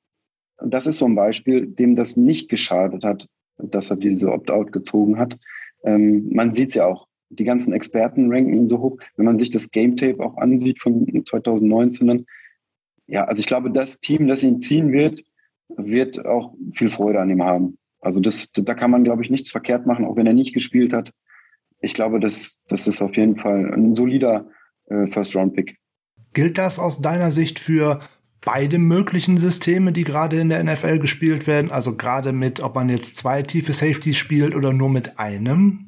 das ist so ein Beispiel, dem das nicht geschadet hat, dass er diese Opt-out gezogen hat. Ähm, man sieht es ja auch, die ganzen Experten ranken ihn so hoch. Wenn man sich das Game Tape auch ansieht von 2019, ja, also ich glaube, das Team, das ihn ziehen wird, wird auch viel Freude an ihm haben. Also das, da kann man, glaube ich, nichts verkehrt machen, auch wenn er nicht gespielt hat. Ich glaube, das, das ist auf jeden Fall ein solider äh, First-Round-Pick. Gilt das aus deiner Sicht für beide möglichen Systeme, die gerade in der NFL gespielt werden? Also gerade mit, ob man jetzt zwei tiefe Safeties spielt oder nur mit einem?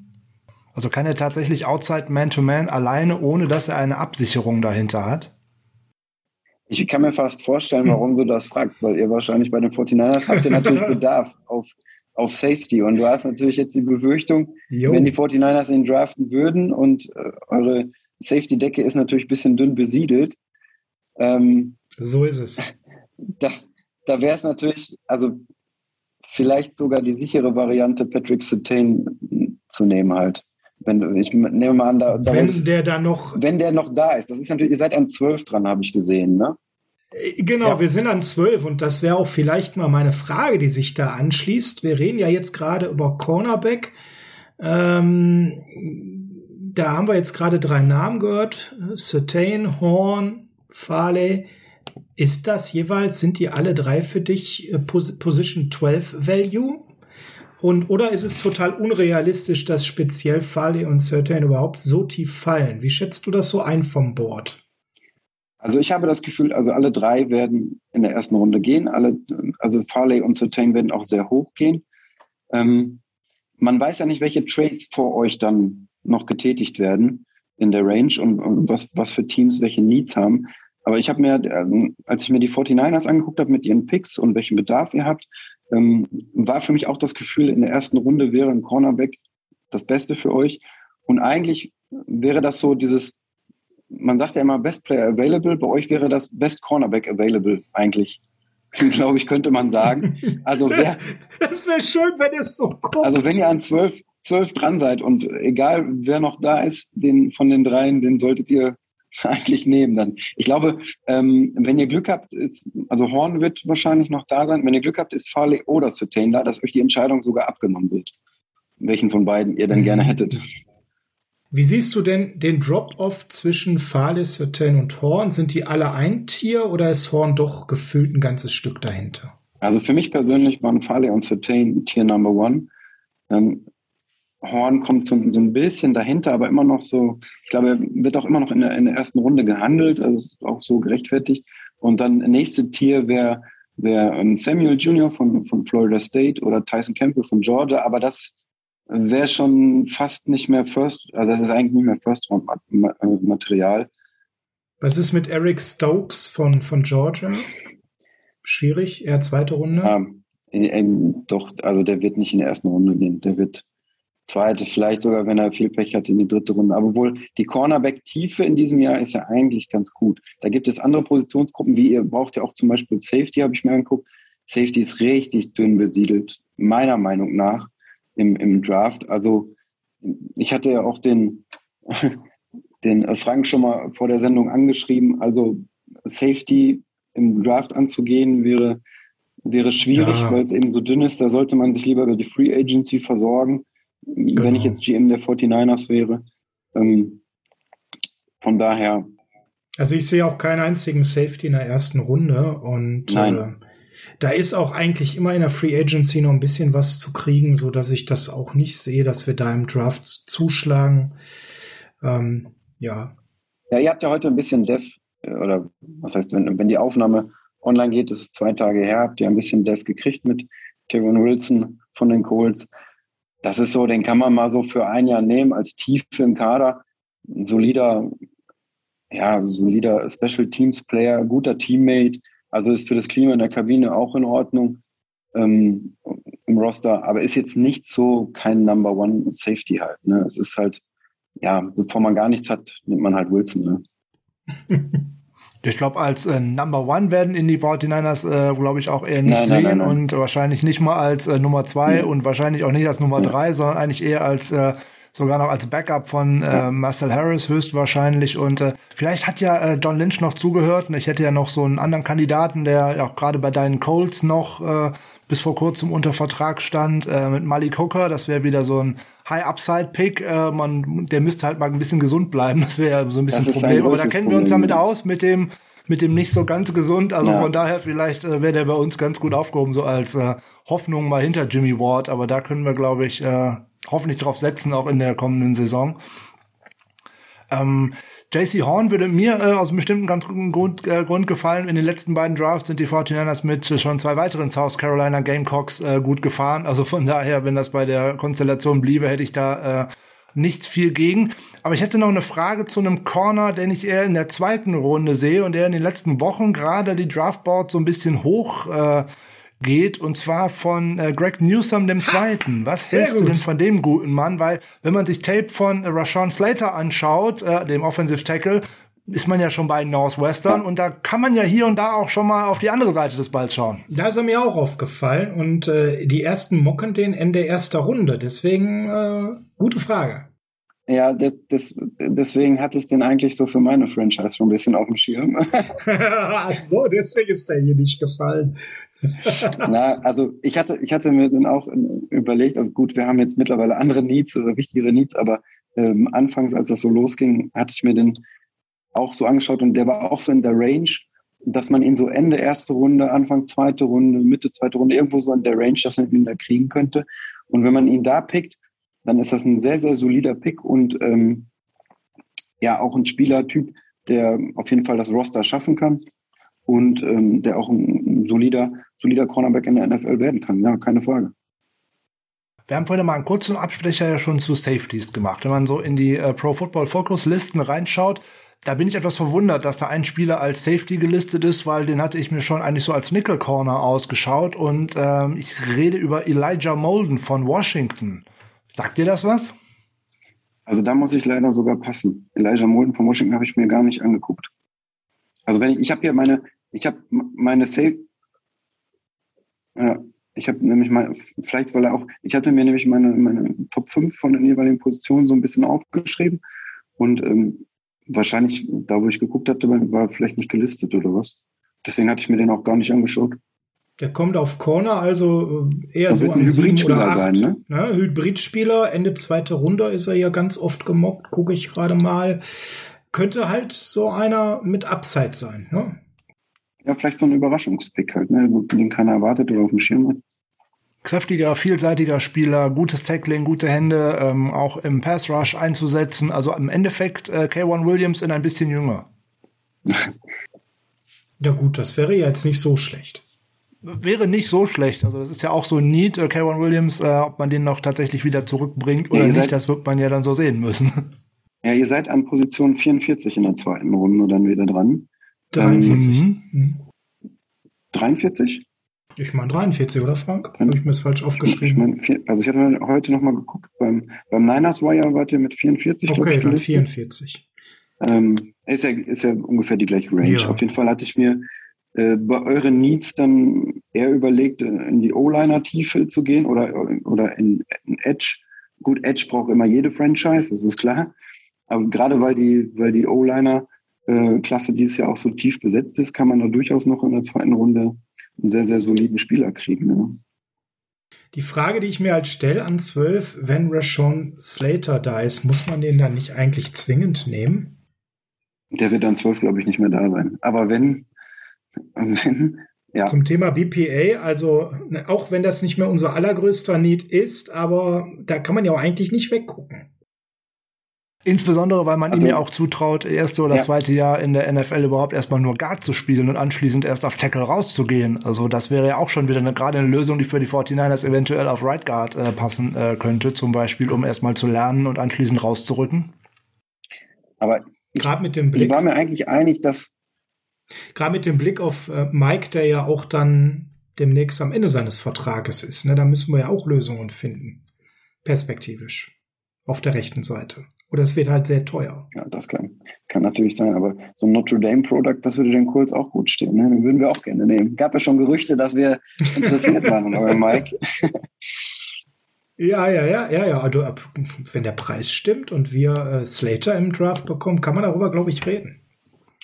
Also kann er tatsächlich Outside Man-to-Man -Man alleine, ohne dass er eine Absicherung dahinter hat? Ich kann mir fast vorstellen, warum du das fragst, weil ihr wahrscheinlich bei den 49ers habt ihr natürlich Bedarf auf, auf Safety. Und du hast natürlich jetzt die Befürchtung, jo. wenn die 49ers ihn draften würden und äh, eure Safety-Decke ist natürlich ein bisschen dünn besiedelt. Ähm, so ist es. Da, da wäre es natürlich, also vielleicht sogar die sichere Variante, Patrick Sutain zu nehmen halt. Wenn, ich nehme mal an, da, da wenn ist, der da noch. Wenn der noch da ist. Das ist natürlich, ihr seid an zwölf dran, habe ich gesehen, ne? Äh, genau, ja. wir sind an zwölf und das wäre auch vielleicht mal meine Frage, die sich da anschließt. Wir reden ja jetzt gerade über Cornerback. Ähm, da haben wir jetzt gerade drei Namen gehört: Certain, Horn, Farley. Ist das jeweils, sind die alle drei für dich äh, Position 12 Value? Und, oder ist es total unrealistisch, dass speziell Farley und Certain überhaupt so tief fallen? Wie schätzt du das so ein vom Board? Also ich habe das Gefühl, also alle drei werden in der ersten Runde gehen. Alle, also Farley und Certain werden auch sehr hoch gehen. Ähm, man weiß ja nicht, welche Trades vor euch dann noch getätigt werden in der Range und, und was, was für Teams welche Needs haben. Aber ich habe mir, ähm, als ich mir die 49ers angeguckt habe mit ihren Picks und welchen Bedarf ihr habt, ähm, war für mich auch das Gefühl, in der ersten Runde wäre ein Cornerback das Beste für euch. Und eigentlich wäre das so dieses, man sagt ja immer Best Player Available, bei euch wäre das Best Cornerback Available eigentlich. Glaube ich, könnte man sagen. Also wer, das wäre schön, wenn es so kommt. Also wenn ihr an zwölf, zwölf dran seid und egal wer noch da ist, den von den dreien, den solltet ihr eigentlich nehmen dann. Ich glaube, ähm, wenn ihr Glück habt, ist, also Horn wird wahrscheinlich noch da sein. Wenn ihr Glück habt, ist Farley oder Certain da, dass euch die Entscheidung sogar abgenommen wird. Welchen von beiden ihr denn mhm. gerne hättet. Wie siehst du denn den Drop-Off zwischen Farley, Certain und Horn? Sind die alle ein Tier oder ist Horn doch gefühlt ein ganzes Stück dahinter? Also für mich persönlich waren Farley und Certain Tier Number One. Ähm, Horn kommt so, so, ein bisschen dahinter, aber immer noch so, ich glaube, wird auch immer noch in der, in der ersten Runde gehandelt, also ist auch so gerechtfertigt. Und dann nächste Tier wäre wär ähm, Samuel Jr. Von, von Florida State oder Tyson Campbell von Georgia, aber das wäre schon fast nicht mehr First, also das ist eigentlich nicht mehr First-Round-Material. Was ist mit Eric Stokes von, von Georgia? Schwierig, eher zweite Runde? Ja, ähm, doch, also der wird nicht in der ersten Runde gehen. Der wird zweite, vielleicht sogar, wenn er viel Pech hat, in die dritte Runde. Aber wohl die Cornerback-Tiefe in diesem Jahr ist ja eigentlich ganz gut. Da gibt es andere Positionsgruppen, wie ihr braucht ja auch zum Beispiel Safety, habe ich mir angeguckt. Safety ist richtig dünn besiedelt, meiner Meinung nach, im, im Draft. Also ich hatte ja auch den, den Frank schon mal vor der Sendung angeschrieben. Also Safety im Draft anzugehen wäre, wäre schwierig, ja. weil es eben so dünn ist. Da sollte man sich lieber über die Free Agency versorgen genau. wenn ich jetzt GM der 49ers wäre. Ähm, von daher. Also ich sehe auch keinen einzigen Safety in der ersten Runde und äh, da ist auch eigentlich immer in der Free Agency noch ein bisschen was zu kriegen, so dass ich das auch nicht sehe, dass wir da im Draft zuschlagen. Ähm, ja. Ja, ihr habt ja heute ein bisschen Dev, äh, oder was heißt, wenn, wenn die Aufnahme online geht, das ist zwei Tage her, habt ihr ein bisschen Dev gekriegt mit Kevin Wilson von den Colts das ist so, den kann man mal so für ein Jahr nehmen als Tiefe im Kader. Ein solider, ja, solider Special Teams Player, guter Teammate. Also ist für das Klima in der Kabine auch in Ordnung ähm, im Roster, aber ist jetzt nicht so kein Number One Safety halt. Ne? Es ist halt, ja, bevor man gar nichts hat, nimmt man halt Wilson. Ne? Ich glaube, als äh, Number One werden in die 49ers, äh, glaube ich, auch eher nicht nein, sehen nein, nein, und wahrscheinlich nicht mal als äh, Nummer zwei und wahrscheinlich auch nicht als Nummer drei, sondern eigentlich eher als äh, sogar noch als Backup von äh, Marcel Harris höchstwahrscheinlich. Und äh, vielleicht hat ja äh, John Lynch noch zugehört und ich hätte ja noch so einen anderen Kandidaten, der ja auch gerade bei deinen Colts noch äh, bis vor kurzem unter Vertrag stand, äh, mit Malik Hooker. Das wäre wieder so ein High-Upside-Pick. Äh, man, der müsste halt mal ein bisschen gesund bleiben. Das wäre ja so ein bisschen ein Problem. Aber da kennen Problem. wir uns damit aus mit dem mit dem nicht so ganz gesund. Also ja. von daher vielleicht äh, wäre der bei uns ganz gut aufgehoben, so als äh, Hoffnung mal hinter Jimmy Ward. Aber da können wir, glaube ich, äh, hoffentlich drauf setzen, auch in der kommenden Saison. Ähm, JC Horn würde mir äh, aus einem bestimmten ganz guten Grund, äh, Grund gefallen. In den letzten beiden Drafts sind die 49ers mit schon zwei weiteren South Carolina Gamecocks äh, gut gefahren. Also von daher, wenn das bei der Konstellation bliebe, hätte ich da äh, nichts viel gegen. Aber ich hätte noch eine Frage zu einem Corner, den ich eher in der zweiten Runde sehe und der in den letzten Wochen gerade die Draftboard so ein bisschen hoch äh, geht und zwar von äh, Greg Newsom dem Zweiten. Was hältst du denn von dem guten Mann? Weil wenn man sich Tape von äh, Rashawn Slater anschaut, äh, dem Offensive Tackle, ist man ja schon bei Northwestern und da kann man ja hier und da auch schon mal auf die andere Seite des Balls schauen. Da ist er mir auch aufgefallen und äh, die ersten mocken den Ende erster Runde. Deswegen äh, gute Frage. Ja, das, das, deswegen hatte ich den eigentlich so für meine Franchise schon ein bisschen auf dem Schirm. Ach so, deswegen ist der hier nicht gefallen. Na, also ich hatte, ich hatte mir dann auch überlegt, also gut, wir haben jetzt mittlerweile andere Needs oder wichtigere Needs, aber ähm, anfangs, als das so losging, hatte ich mir den auch so angeschaut und der war auch so in der Range, dass man ihn so Ende erste Runde, Anfang zweite Runde, Mitte zweite Runde, irgendwo so in der Range, dass man ihn da kriegen könnte. Und wenn man ihn da pickt, dann ist das ein sehr, sehr solider Pick und ähm, ja, auch ein Spielertyp, der auf jeden Fall das Roster schaffen kann und ähm, der auch ein, solider, solider Cornerback in der NFL werden kann. Ja, keine Frage. Wir haben vorhin mal einen kurzen Absprecher ja schon zu Safeties gemacht. Wenn man so in die äh, Pro Football Focus Listen reinschaut, da bin ich etwas verwundert, dass da ein Spieler als Safety gelistet ist, weil den hatte ich mir schon eigentlich so als Nickel Corner ausgeschaut und ähm, ich rede über Elijah Molden von Washington. Sagt dir das was? Also da muss ich leider sogar passen. Elijah Molden von Washington habe ich mir gar nicht angeguckt. Also wenn ich, ich habe hier meine, ich habe meine Safe, ja, ich habe nämlich mal, vielleicht weil er auch, ich hatte mir nämlich meine, meine Top 5 von den jeweiligen Positionen so ein bisschen aufgeschrieben und ähm, wahrscheinlich, da wo ich geguckt hatte, war vielleicht nicht gelistet oder was. Deswegen hatte ich mir den auch gar nicht angeschaut. Der kommt auf Corner, also äh, eher so an sieben oder acht. Sein, ne? ne? Hybridspieler, Ende zweite Runde ist er ja ganz oft gemockt, gucke ich gerade mal. Könnte halt so einer mit Upside sein, ne? Ja, vielleicht so ein Überraschungspick halt, ne? Den keiner erwartet oder auf dem Schirm hat. Kräftiger, vielseitiger Spieler, gutes Tackling, gute Hände, ähm, auch im Pass Rush einzusetzen. Also im Endeffekt äh, K1 Williams in ein bisschen jünger. ja gut, das wäre jetzt nicht so schlecht wäre nicht so schlecht. Also das ist ja auch so ein Need, äh, K1 Williams, äh, ob man den noch tatsächlich wieder zurückbringt oder ja, nicht, das wird man ja dann so sehen müssen. Ja, ihr seid an Position 44 in der zweiten Runde dann wieder dran. 43. Ähm, 43? Ich meine 43, oder Frank? Habe ich mir das falsch aufgeschrieben? Ich mein, also ich hatte heute nochmal geguckt, beim, beim Niners Wire wart ihr mit 44. Okay, ich, dann 44. Ähm, ist, ja, ist ja ungefähr die gleiche Range. Ja. Auf jeden Fall hatte ich mir äh, bei euren Needs dann eher überlegt, äh, in die O-Liner-Tiefe zu gehen oder, oder in, in Edge. Gut, Edge braucht immer jede Franchise, das ist klar. Aber gerade weil die, weil die O-Liner-Klasse dieses Jahr auch so tief besetzt ist, kann man da durchaus noch in der zweiten Runde einen sehr, sehr soliden Spieler kriegen. Ja. Die Frage, die ich mir halt stelle an 12, wenn Rashawn Slater da ist, muss man den dann nicht eigentlich zwingend nehmen? Der wird dann 12, glaube ich, nicht mehr da sein. Aber wenn, ja. Zum Thema BPA, also ne, auch wenn das nicht mehr unser allergrößter Need ist, aber da kann man ja auch eigentlich nicht weggucken. Insbesondere, weil man also, ihm ja auch zutraut, erste oder ja. zweite Jahr in der NFL überhaupt erstmal nur Guard zu spielen und anschließend erst auf Tackle rauszugehen. Also das wäre ja auch schon wieder eine, gerade eine Lösung, die für die 49ers eventuell auf Right Guard äh, passen äh, könnte, zum Beispiel, um erstmal zu lernen und anschließend rauszurücken. Aber gerade mit dem Blick. Ich war mir eigentlich einig, dass Gerade mit dem Blick auf äh, Mike, der ja auch dann demnächst am Ende seines Vertrages ist. Ne? Da müssen wir ja auch Lösungen finden. Perspektivisch. auf der rechten Seite. Oder es wird halt sehr teuer. Ja, das kann, kann natürlich sein, aber so ein Notre Dame Product, das würde den Colts auch gut stehen. Ne? Den würden wir auch gerne nehmen. Gab ja schon Gerüchte, dass wir interessiert waren, aber Mike. Ja, ja, ja, ja, ja. Also, wenn der Preis stimmt und wir äh, Slater im Draft bekommen, kann man darüber, glaube ich, reden.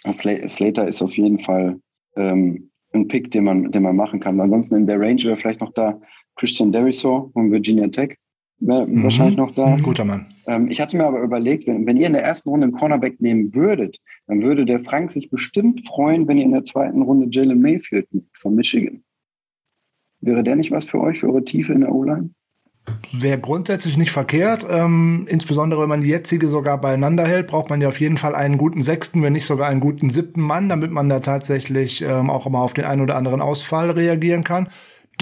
Slater ist auf jeden Fall ähm, ein Pick, den man, den man machen kann. Ansonsten in der Range wäre vielleicht noch da Christian Derisor von Virginia Tech. Wäre mhm. wahrscheinlich noch da. Guter Mann. Ähm, ich hatte mir aber überlegt, wenn, wenn ihr in der ersten Runde einen Cornerback nehmen würdet, dann würde der Frank sich bestimmt freuen, wenn ihr in der zweiten Runde Jalen Mayfield von Michigan. Wäre der nicht was für euch, für eure Tiefe in der O-Line? Wäre grundsätzlich nicht verkehrt. Ähm, insbesondere wenn man die jetzige sogar beieinander hält, braucht man ja auf jeden Fall einen guten sechsten, wenn nicht sogar einen guten siebten Mann, damit man da tatsächlich ähm, auch mal auf den einen oder anderen Ausfall reagieren kann.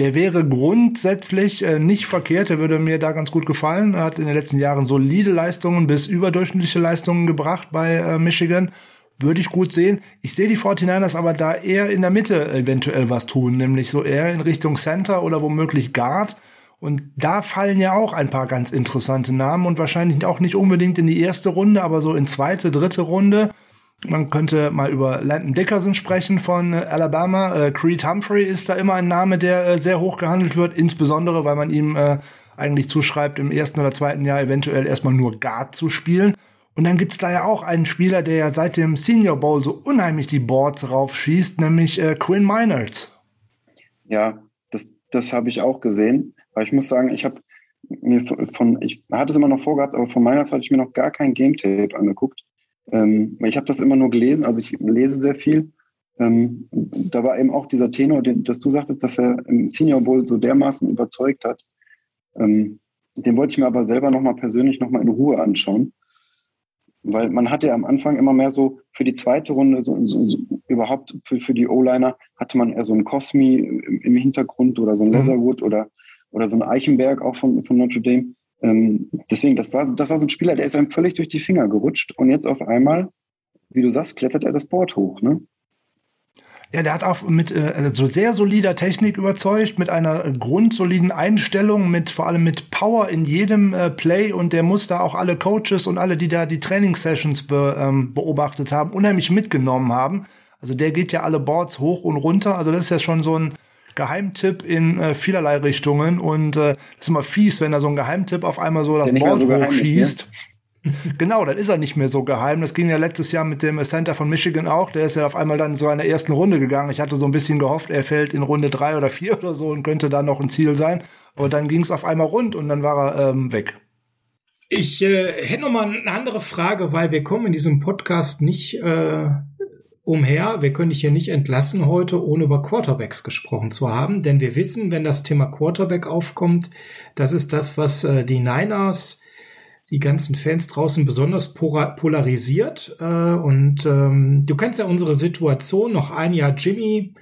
Der wäre grundsätzlich äh, nicht verkehrt, der würde mir da ganz gut gefallen. Er hat in den letzten Jahren solide Leistungen bis überdurchschnittliche Leistungen gebracht bei äh, Michigan. Würde ich gut sehen. Ich sehe die 49ers aber da eher in der Mitte eventuell was tun, nämlich so eher in Richtung Center oder womöglich Guard und da fallen ja auch ein paar ganz interessante Namen und wahrscheinlich auch nicht unbedingt in die erste Runde, aber so in zweite, dritte Runde. Man könnte mal über Landon Dickerson sprechen von äh, Alabama. Äh, Creed Humphrey ist da immer ein Name, der äh, sehr hoch gehandelt wird, insbesondere weil man ihm eigentlich zuschreibt, im ersten oder zweiten Jahr eventuell erstmal nur Guard zu spielen. Und dann gibt's da ja auch einen Spieler, der ja seit dem Senior Bowl so unheimlich die Boards raufschießt, nämlich Quinn Minards. Ja, das, das habe ich auch gesehen. Aber ich muss sagen, ich habe mir von, ich hatte es immer noch vorgehabt, aber von meiner Seite hatte ich mir noch gar kein Game Tape angeguckt. Ähm, ich habe das immer nur gelesen, also ich lese sehr viel. Ähm, da war eben auch dieser Tenor, den, dass du sagtest, dass er im Senior Bowl so dermaßen überzeugt hat. Ähm, den wollte ich mir aber selber nochmal persönlich nochmal in Ruhe anschauen. Weil man hatte ja am Anfang immer mehr so für die zweite Runde, so, so, so überhaupt für, für die O-Liner, hatte man eher so einen Cosmi im, im Hintergrund oder so ein mhm. Leatherwood oder oder so ein Eichenberg auch von, von Notre Dame. Ähm, deswegen, das war, das war so ein Spieler, der ist einem völlig durch die Finger gerutscht und jetzt auf einmal, wie du sagst, klettert er das Board hoch, ne? Ja, der hat auch mit äh, so sehr solider Technik überzeugt, mit einer grundsoliden Einstellung, mit vor allem mit Power in jedem äh, Play und der muss da auch alle Coaches und alle, die da die Trainingssessions be, ähm, beobachtet haben, unheimlich mitgenommen haben. Also der geht ja alle Boards hoch und runter. Also das ist ja schon so ein Geheimtipp in äh, vielerlei Richtungen und äh, das ist immer fies, wenn da so ein Geheimtipp auf einmal so das Board so hochschießt. Ne? genau, dann ist er nicht mehr so geheim. Das ging ja letztes Jahr mit dem Center von Michigan auch. Der ist ja auf einmal dann so in der ersten Runde gegangen. Ich hatte so ein bisschen gehofft, er fällt in Runde drei oder vier oder so und könnte da noch ein Ziel sein. Aber dann ging es auf einmal rund und dann war er ähm, weg. Ich äh, hätte noch mal eine andere Frage, weil wir kommen in diesem Podcast nicht äh, umher. Wir können dich hier nicht entlassen heute, ohne über Quarterbacks gesprochen zu haben, denn wir wissen, wenn das Thema Quarterback aufkommt, das ist das, was äh, die Niners, die ganzen Fans draußen besonders polarisiert. Äh, und ähm, du kennst ja unsere Situation, noch ein Jahr Jimmy,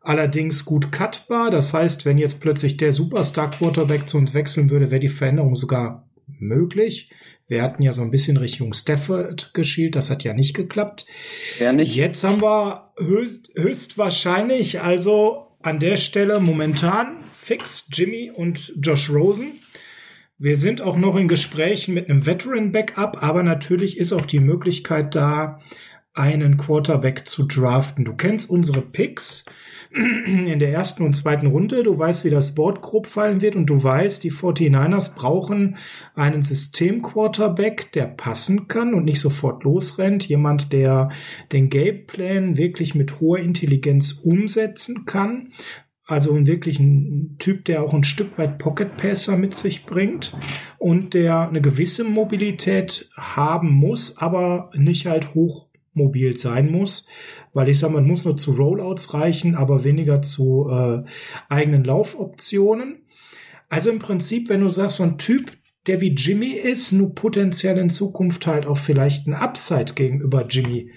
allerdings gut cutbar. Das heißt, wenn jetzt plötzlich der Superstar Quarterback zu uns wechseln würde, wäre die Veränderung sogar möglich. Wir hatten ja so ein bisschen Richtung Stafford geschielt, das hat ja nicht geklappt. Ja, nicht. Jetzt haben wir höchst, höchstwahrscheinlich also an der Stelle momentan fix Jimmy und Josh Rosen. Wir sind auch noch in Gesprächen mit einem Veteran-Backup, aber natürlich ist auch die Möglichkeit da, einen Quarterback zu draften. Du kennst unsere Picks in der ersten und zweiten Runde. Du weißt, wie das Board grob fallen wird und du weißt, die 49ers brauchen einen System-Quarterback, der passen kann und nicht sofort losrennt. Jemand, der den Gameplan wirklich mit hoher Intelligenz umsetzen kann. Also wirklich ein Typ, der auch ein Stück weit Pocket Passer mit sich bringt und der eine gewisse Mobilität haben muss, aber nicht halt hoch mobil sein muss, weil ich sage, man muss nur zu Rollouts reichen, aber weniger zu äh, eigenen Laufoptionen. Also im Prinzip, wenn du sagst, so ein Typ, der wie Jimmy ist, nur potenziell in Zukunft halt auch vielleicht ein Upside gegenüber Jimmy.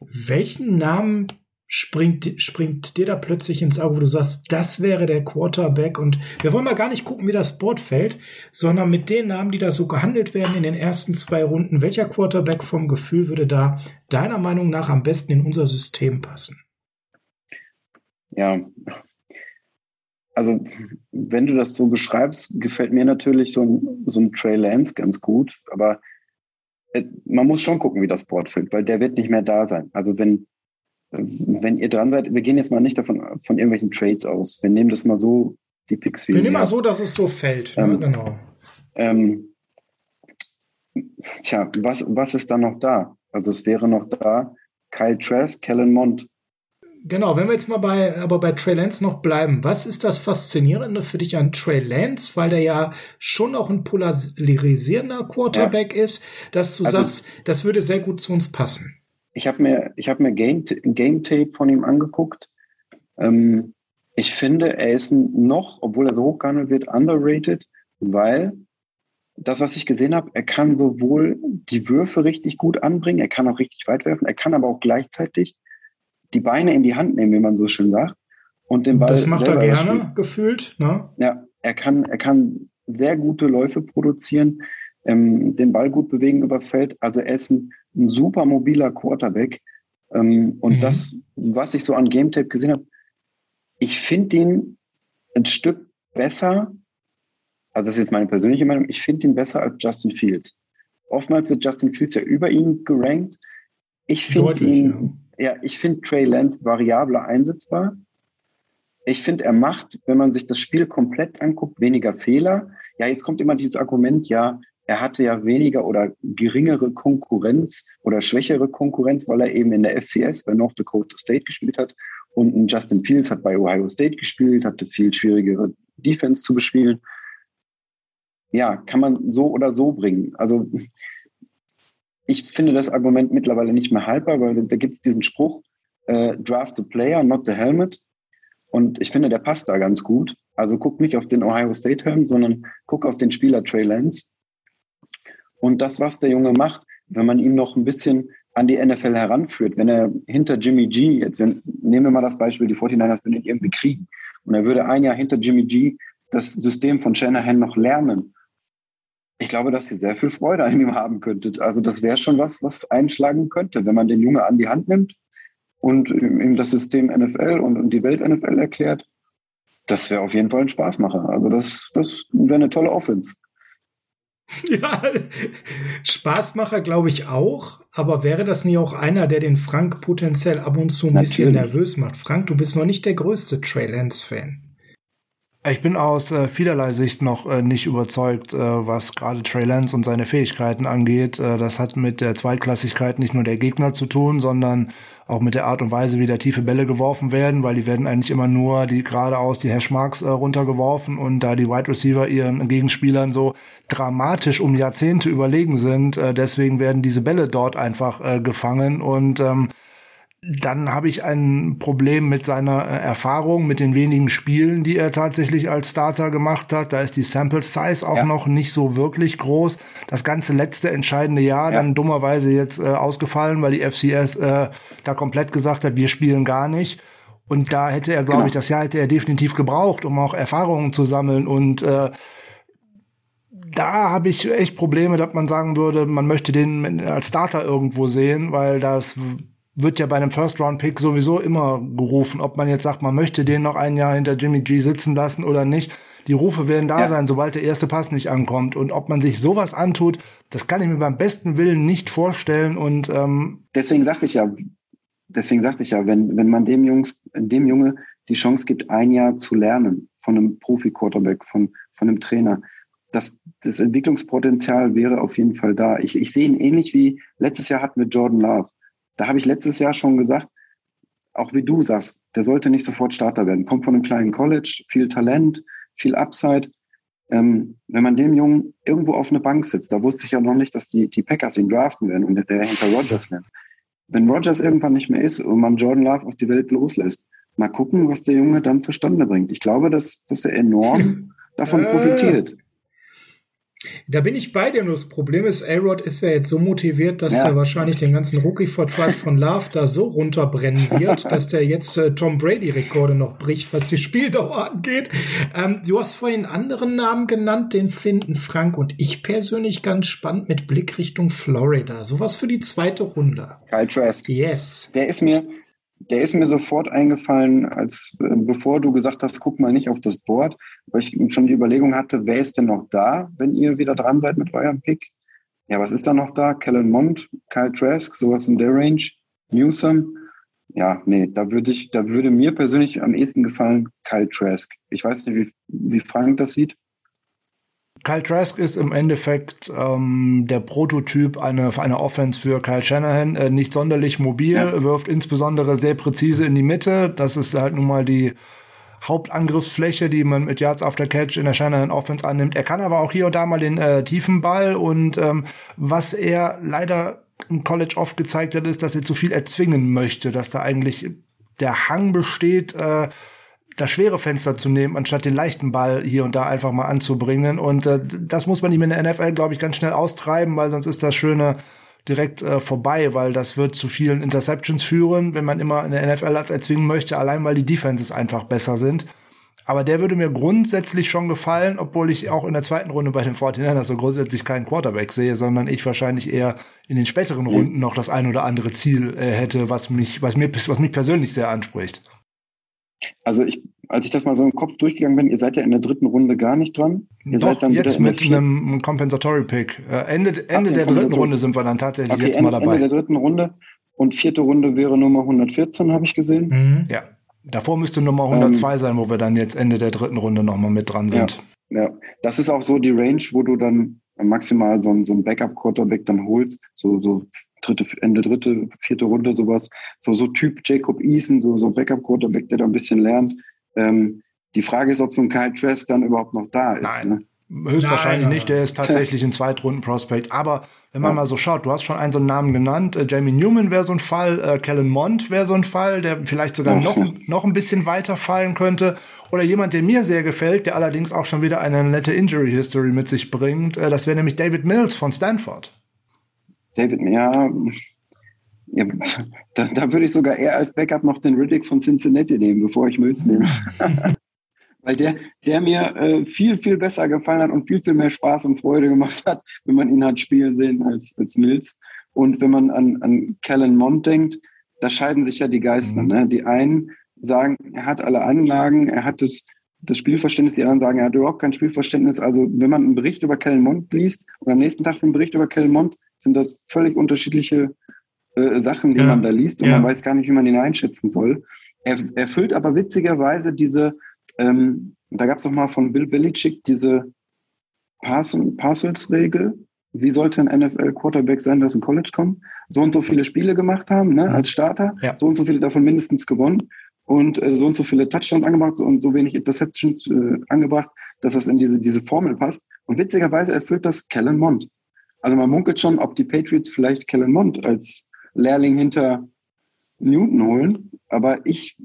Welchen Namen springt, springt dir da plötzlich ins Auge, wo du sagst, das wäre der Quarterback. Und wir wollen mal gar nicht gucken, wie das Board fällt, sondern mit den Namen, die da so gehandelt werden in den ersten zwei Runden, welcher Quarterback vom Gefühl würde da deiner Meinung nach am besten in unser System passen? Ja, also wenn du das so beschreibst, gefällt mir natürlich so ein, so ein Trey Lance ganz gut, aber äh, man muss schon gucken, wie das Board fällt, weil der wird nicht mehr da sein. Also wenn, wenn ihr dran seid, wir gehen jetzt mal nicht davon von irgendwelchen Trades aus. Wir nehmen das mal so, die Picks wie Wir nehmen mal so, dass es so fällt. Ähm, ja, genau. Ähm, tja, was, was ist da noch da? Also es wäre noch da Kyle Trask, Kellen Mond. Genau, wenn wir jetzt mal bei, aber bei Trey Lance noch bleiben, was ist das Faszinierende für dich an Trey Lance, weil der ja schon auch ein polarisierender Quarterback ja. ist, dass du also, sagst, das würde sehr gut zu uns passen? Ich habe mir, ich habe mir Game, Game Tape von ihm angeguckt. Ähm, ich finde, er ist noch, obwohl er so hoch gehandelt wird, underrated, weil das, was ich gesehen habe, er kann sowohl die Würfe richtig gut anbringen, er kann auch richtig weit werfen, er kann aber auch gleichzeitig die Beine in die Hand nehmen, wie man so schön sagt, und den Ball. Das macht er gerne, gefühlt. Ne? Ja, er kann, er kann sehr gute Läufe produzieren, ähm, den Ball gut bewegen übers Feld. Also er ist ein, ein super mobiler Quarterback. Ähm, und mhm. das, was ich so an Game Tape gesehen habe, ich finde ihn ein Stück besser. Also das ist jetzt meine persönliche Meinung. Ich finde ihn besser als Justin Fields. Oftmals wird Justin Fields ja über ihn gerankt. Ich finde ihn, ja, ich finde Trey Lance variabler einsetzbar. Ich finde, er macht, wenn man sich das Spiel komplett anguckt, weniger Fehler. Ja, jetzt kommt immer dieses Argument, ja, er hatte ja weniger oder geringere Konkurrenz oder schwächere Konkurrenz, weil er eben in der FCS bei North Dakota State gespielt hat. Und Justin Fields hat bei Ohio State gespielt, hatte viel schwierigere Defense zu bespielen. Ja, kann man so oder so bringen. Also ich finde das Argument mittlerweile nicht mehr haltbar, weil da gibt es diesen Spruch, äh, draft the player, not the helmet. Und ich finde, der passt da ganz gut. Also guck nicht auf den Ohio State Helm, sondern guck auf den Spieler Trey Lance. Und das, was der Junge macht, wenn man ihn noch ein bisschen an die NFL heranführt, wenn er hinter Jimmy G, jetzt wenn, nehmen wir mal das Beispiel, die 49ers würden ihn irgendwie kriegen und er würde ein Jahr hinter Jimmy G das System von Shanahan noch lernen ich glaube, dass ihr sehr viel Freude an ihm haben könntet. Also das wäre schon was, was einschlagen könnte, wenn man den Junge an die Hand nimmt und ihm das System NFL und, und die Welt NFL erklärt. Das wäre auf jeden Fall ein Spaßmacher. Also das, das wäre eine tolle Offense. Ja, Spaßmacher glaube ich auch, aber wäre das nie auch einer, der den Frank potenziell ab und zu ein Natürlich. bisschen nervös macht? Frank, du bist noch nicht der größte Trey Lance-Fan. Ich bin aus äh, vielerlei Sicht noch äh, nicht überzeugt, äh, was gerade Trey Lance und seine Fähigkeiten angeht. Äh, das hat mit der Zweitklassigkeit nicht nur der Gegner zu tun, sondern auch mit der Art und Weise, wie da tiefe Bälle geworfen werden, weil die werden eigentlich immer nur die geradeaus die Hashmarks äh, runtergeworfen und da die Wide Receiver ihren Gegenspielern so dramatisch um Jahrzehnte überlegen sind, äh, deswegen werden diese Bälle dort einfach äh, gefangen und ähm, dann habe ich ein Problem mit seiner äh, Erfahrung, mit den wenigen Spielen, die er tatsächlich als Starter gemacht hat. Da ist die Sample Size auch ja. noch nicht so wirklich groß. Das ganze letzte entscheidende Jahr ja. dann dummerweise jetzt äh, ausgefallen, weil die FCS äh, da komplett gesagt hat, wir spielen gar nicht. Und da hätte er, glaube genau. ich, das Jahr hätte er definitiv gebraucht, um auch Erfahrungen zu sammeln und äh, da habe ich echt Probleme, dass man sagen würde, man möchte den als Starter irgendwo sehen, weil das wird ja bei einem First-Round-Pick sowieso immer gerufen, ob man jetzt sagt, man möchte den noch ein Jahr hinter Jimmy G sitzen lassen oder nicht. Die Rufe werden da ja. sein, sobald der erste Pass nicht ankommt. Und ob man sich sowas antut, das kann ich mir beim besten Willen nicht vorstellen. Und ähm deswegen sagte ich ja, deswegen sagte ich ja, wenn, wenn man dem Jungs, dem Junge die Chance gibt, ein Jahr zu lernen von einem Profi-Quarterback, von, von einem Trainer, das, das Entwicklungspotenzial wäre auf jeden Fall da. Ich, ich sehe ihn ähnlich wie letztes Jahr hatten wir Jordan Love da habe ich letztes Jahr schon gesagt, auch wie du sagst, der sollte nicht sofort Starter werden. Kommt von einem kleinen College, viel Talent, viel Upside. Ähm, wenn man dem Jungen irgendwo auf eine Bank sitzt, da wusste ich ja noch nicht, dass die, die Packers ihn draften werden und der hinter Rogers lernt. Wenn Rogers irgendwann nicht mehr ist und man Jordan Love auf die Welt loslässt, mal gucken, was der Junge dann zustande bringt. Ich glaube, dass, dass er enorm davon profitiert. Da bin ich bei dir. Das Problem ist, A-Rod ist ja jetzt so motiviert, dass ja. der wahrscheinlich den ganzen Rookie-Vertrag von Love da so runterbrennen wird, dass der jetzt äh, Tom Brady-Rekorde noch bricht, was die Spieldauer angeht. Ähm, du hast vorhin anderen Namen genannt, den finden Frank und ich persönlich ganz spannend mit Blick Richtung Florida. Sowas für die zweite Runde. Kyle Trask. Yes. Der ist mir, der ist mir sofort eingefallen, als äh, bevor du gesagt hast, guck mal nicht auf das Board, weil ich schon die Überlegung hatte, wer ist denn noch da, wenn ihr wieder dran seid mit eurem Pick? Ja, was ist da noch da? Kellen Mond, Kyle Trask, sowas in der Range, Newsom. Ja, nee, da würde ich, da würde mir persönlich am ehesten gefallen Kyle Trask. Ich weiß nicht, wie, wie Frank das sieht. Kyle Trask ist im Endeffekt ähm, der Prototyp einer eine Offense für Kyle Shanahan. Äh, nicht sonderlich mobil, ja. wirft insbesondere sehr präzise in die Mitte. Das ist halt nun mal die Hauptangriffsfläche, die man mit Yards after Catch in der Shanahan Offense annimmt. Er kann aber auch hier und da mal den äh, tiefen Ball und ähm, was er leider im College oft gezeigt hat, ist, dass er zu viel erzwingen möchte, dass da eigentlich der Hang besteht, äh, das schwere Fenster zu nehmen, anstatt den leichten Ball hier und da einfach mal anzubringen. Und äh, das muss man ihm in der NFL, glaube ich, ganz schnell austreiben, weil sonst ist das Schöne direkt äh, vorbei, weil das wird zu vielen Interceptions führen, wenn man immer in der NFL als erzwingen möchte, allein weil die Defenses einfach besser sind. Aber der würde mir grundsätzlich schon gefallen, obwohl ich auch in der zweiten Runde bei den 49ers so grundsätzlich keinen Quarterback sehe, sondern ich wahrscheinlich eher in den späteren Runden noch das ein oder andere Ziel äh, hätte, was mich, was mir, was mich persönlich sehr anspricht. Also ich, als ich das mal so im Kopf durchgegangen bin, ihr seid ja in der dritten Runde gar nicht dran. Ihr Doch, seid dann jetzt mit einem Compensatory Pick. Äh, Ende, Ende Ach, der dritten Runde sind wir dann tatsächlich okay, jetzt Ende, mal dabei. Ende der dritten Runde. Und vierte Runde wäre Nummer 114, habe ich gesehen. Mhm. Ja. Davor müsste Nummer 102 ähm, sein, wo wir dann jetzt Ende der dritten Runde nochmal mit dran sind. Ja, ja, das ist auch so die Range, wo du dann maximal so ein, so ein Backup-Quarterback dann holst. So, so dritte, Ende dritte, vierte Runde, sowas. So, so Typ Jacob Eason, so, so Backup-Quarterback, der da ein bisschen lernt. Ähm, die Frage ist, ob so ein Kyle Trask dann überhaupt noch da ist. Nein. Ne? Höchstwahrscheinlich nein, nicht, der ist tatsächlich ein Zweitrunden-Prospect. Aber wenn man ja. mal so schaut, du hast schon einen so einen Namen genannt, äh, Jamie Newman wäre so ein Fall, äh, Kellen Mond wäre so ein Fall, der vielleicht sogar noch, noch ein bisschen weiter fallen könnte. Oder jemand, der mir sehr gefällt, der allerdings auch schon wieder eine nette Injury History mit sich bringt, äh, das wäre nämlich David Mills von Stanford. David, ja, ja da, da, würde ich sogar eher als Backup noch den Riddick von Cincinnati nehmen, bevor ich Mills nehme. Weil der, der mir äh, viel, viel besser gefallen hat und viel, viel mehr Spaß und Freude gemacht hat, wenn man ihn hat spielen sehen als, als Mills. Und wenn man an, an Kellen Mond denkt, da scheiden sich ja die Geister. Mhm. Ne? Die einen sagen, er hat alle Anlagen, er hat das, das Spielverständnis, die anderen sagen, er hat überhaupt kein Spielverständnis. Also wenn man einen Bericht über Kellen Mond liest oder am nächsten Tag einen Bericht über Kellen Mond, sind das völlig unterschiedliche äh, Sachen, die ja. man da liest und ja. man weiß gar nicht, wie man ihn einschätzen soll. Er erfüllt aber witzigerweise diese, ähm, da gab es mal von Bill Belichick diese Parcels-Regel. Wie sollte ein NFL-Quarterback sein, der aus dem College kommt? So und so viele Spiele gemacht haben, ne, als Starter, ja. so und so viele davon mindestens gewonnen und äh, so und so viele Touchdowns angebracht und so wenig Interceptions äh, angebracht, dass das in diese, diese Formel passt. Und witzigerweise erfüllt das Kellen Mond. Also man munkelt schon, ob die Patriots vielleicht Kellen Mond als Lehrling hinter Newton holen. Aber ich,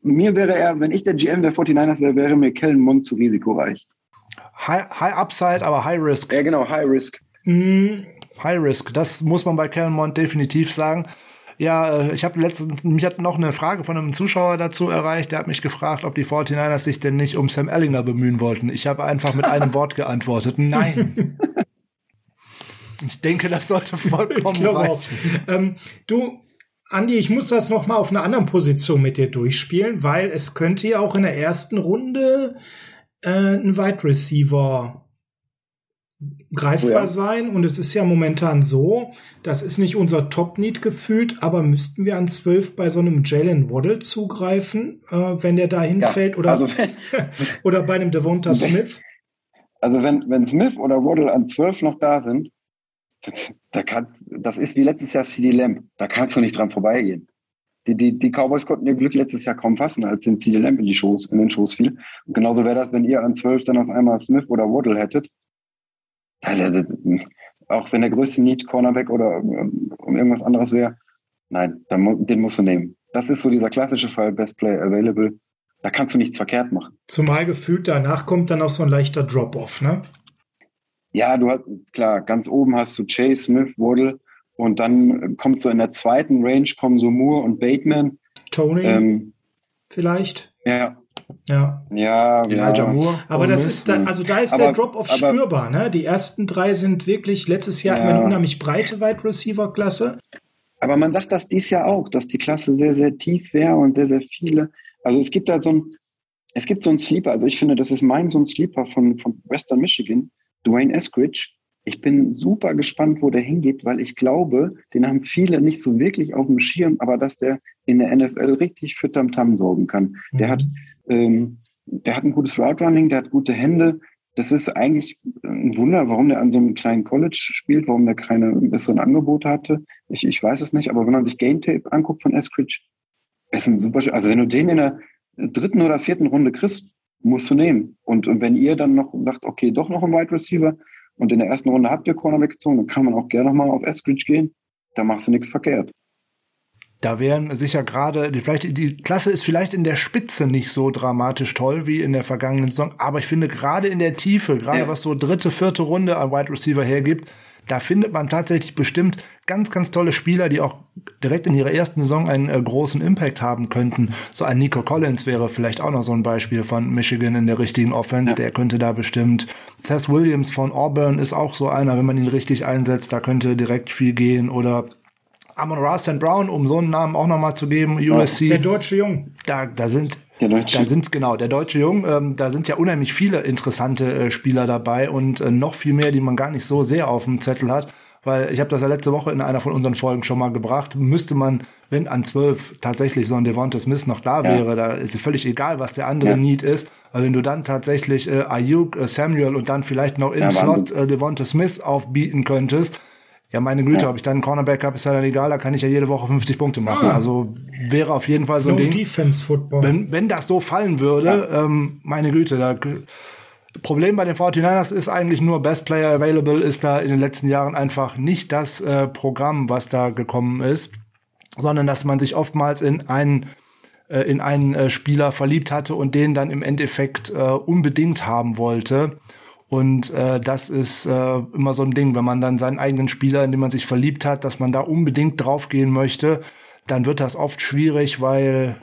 mir wäre er, wenn ich der GM der 49ers wäre, wäre mir Kellen Mond zu risikoreich. High, high Upside, aber High Risk. Ja, genau, High Risk. Mm, high Risk, das muss man bei Kellen Mond definitiv sagen. Ja, äh, ich habe letztens, mich hat noch eine Frage von einem Zuschauer dazu erreicht, der hat mich gefragt, ob die 49ers sich denn nicht um Sam Ellinger bemühen wollten. Ich habe einfach mit einem Wort geantwortet, nein. Ich denke, das sollte vollkommen reichen. Ähm, du, Andi, ich muss das noch mal auf einer anderen Position mit dir durchspielen, weil es könnte ja auch in der ersten Runde äh, ein Wide Receiver greifbar ja. sein und es ist ja momentan so, das ist nicht unser Top-Need gefühlt, aber müssten wir an 12 bei so einem Jalen Waddle zugreifen, äh, wenn der da hinfällt ja, oder, also wenn, oder bei einem Devonta Smith? Also wenn, wenn Smith oder Waddle an 12 noch da sind, da kannst, das ist wie letztes Jahr CD Lamb. Da kannst du nicht dran vorbeigehen. Die, die, die Cowboys konnten ihr Glück letztes Jahr kaum fassen, als den CD Lamb in, die Schoß, in den Schoß fiel. Und genauso wäre das, wenn ihr an 12 dann auf einmal Smith oder Waddle hättet. Also, auch wenn der größte Need Cornerback oder um, um irgendwas anderes wäre, nein, dann, den musst du nehmen. Das ist so dieser klassische Fall, Best Player Available. Da kannst du nichts verkehrt machen. Zumal gefühlt danach kommt dann auch so ein leichter Drop-off, ne? Ja, du hast, klar, ganz oben hast du Chase, Smith, Waddle und dann kommt so in der zweiten Range kommen so Moore und Bateman. Tony ähm, vielleicht. Ja. Ja. Ja, Elijah ja. Moore. Aber das ist da, also da ist aber, der Drop-off spürbar, ne? Die ersten drei sind wirklich, letztes Jahr ja. eine unheimlich breite Wide Receiver Klasse. Aber man sagt das dies Jahr auch, dass die Klasse sehr, sehr tief wäre und sehr, sehr viele. Also es gibt da so ein, es gibt so einen Sleeper. Also ich finde, das ist mein so ein Sleeper von, von Western Michigan, Dwayne Eskridge. Ich bin super gespannt, wo der hingeht, weil ich glaube, den haben viele nicht so wirklich auf dem Schirm, aber dass der in der NFL richtig für Tamtam sorgen kann. Mhm. Der hat, ähm, der hat ein gutes Route Running, der hat gute Hände, das ist eigentlich ein Wunder, warum der an so einem kleinen College spielt, warum der keine besseren Angebote hatte. Ich, ich weiß es nicht, aber wenn man sich Game Tape anguckt von Eskridge, ist ein super, also wenn du den in der dritten oder vierten Runde kriegst, musst du nehmen. Und, und wenn ihr dann noch sagt, okay, doch noch ein Wide Receiver und in der ersten Runde habt ihr Cornerback gezogen, dann kann man auch gerne nochmal auf Eskridge gehen. Da machst du nichts verkehrt. Da wären sicher gerade, vielleicht, die Klasse ist vielleicht in der Spitze nicht so dramatisch toll wie in der vergangenen Saison, aber ich finde gerade in der Tiefe, gerade ja. was so dritte, vierte Runde an Wide Receiver hergibt, da findet man tatsächlich bestimmt ganz, ganz tolle Spieler, die auch direkt in ihrer ersten Saison einen äh, großen Impact haben könnten. So ein Nico Collins wäre vielleicht auch noch so ein Beispiel von Michigan in der richtigen Offense. Ja. Der könnte da bestimmt. Tess Williams von Auburn ist auch so einer, wenn man ihn richtig einsetzt, da könnte direkt viel gehen. Oder Amon Rastan Brown, um so einen Namen auch nochmal zu geben, USC. Der deutsche Jung. Da, da sind da sind genau der deutsche Jung. Ähm, da sind ja unheimlich viele interessante äh, Spieler dabei und äh, noch viel mehr, die man gar nicht so sehr auf dem Zettel hat. Weil ich habe das ja letzte Woche in einer von unseren Folgen schon mal gebracht. Müsste man, wenn an zwölf tatsächlich so ein Devonta Smith noch da ja. wäre, da ist es völlig egal, was der andere ja. Need ist. Aber wenn du dann tatsächlich äh, Ayuk, äh, Samuel und dann vielleicht noch im ja, Slot äh, Devonta Smith aufbieten könntest, ja, meine Güte, ja. ob ich dann einen Cornerback habe, ist ja dann egal, da kann ich ja jede Woche 50 Punkte machen. Ah. Also wäre auf jeden Fall so ein no Ding. Defense Football. Wenn, wenn das so fallen würde, ja. ähm, meine Güte, da Problem bei den 49ers ist eigentlich nur Best Player Available ist da in den letzten Jahren einfach nicht das äh, Programm, was da gekommen ist, sondern dass man sich oftmals in einen äh, in einen äh, Spieler verliebt hatte und den dann im Endeffekt äh, unbedingt haben wollte. Und äh, das ist äh, immer so ein Ding, wenn man dann seinen eigenen Spieler, in den man sich verliebt hat, dass man da unbedingt draufgehen möchte, dann wird das oft schwierig, weil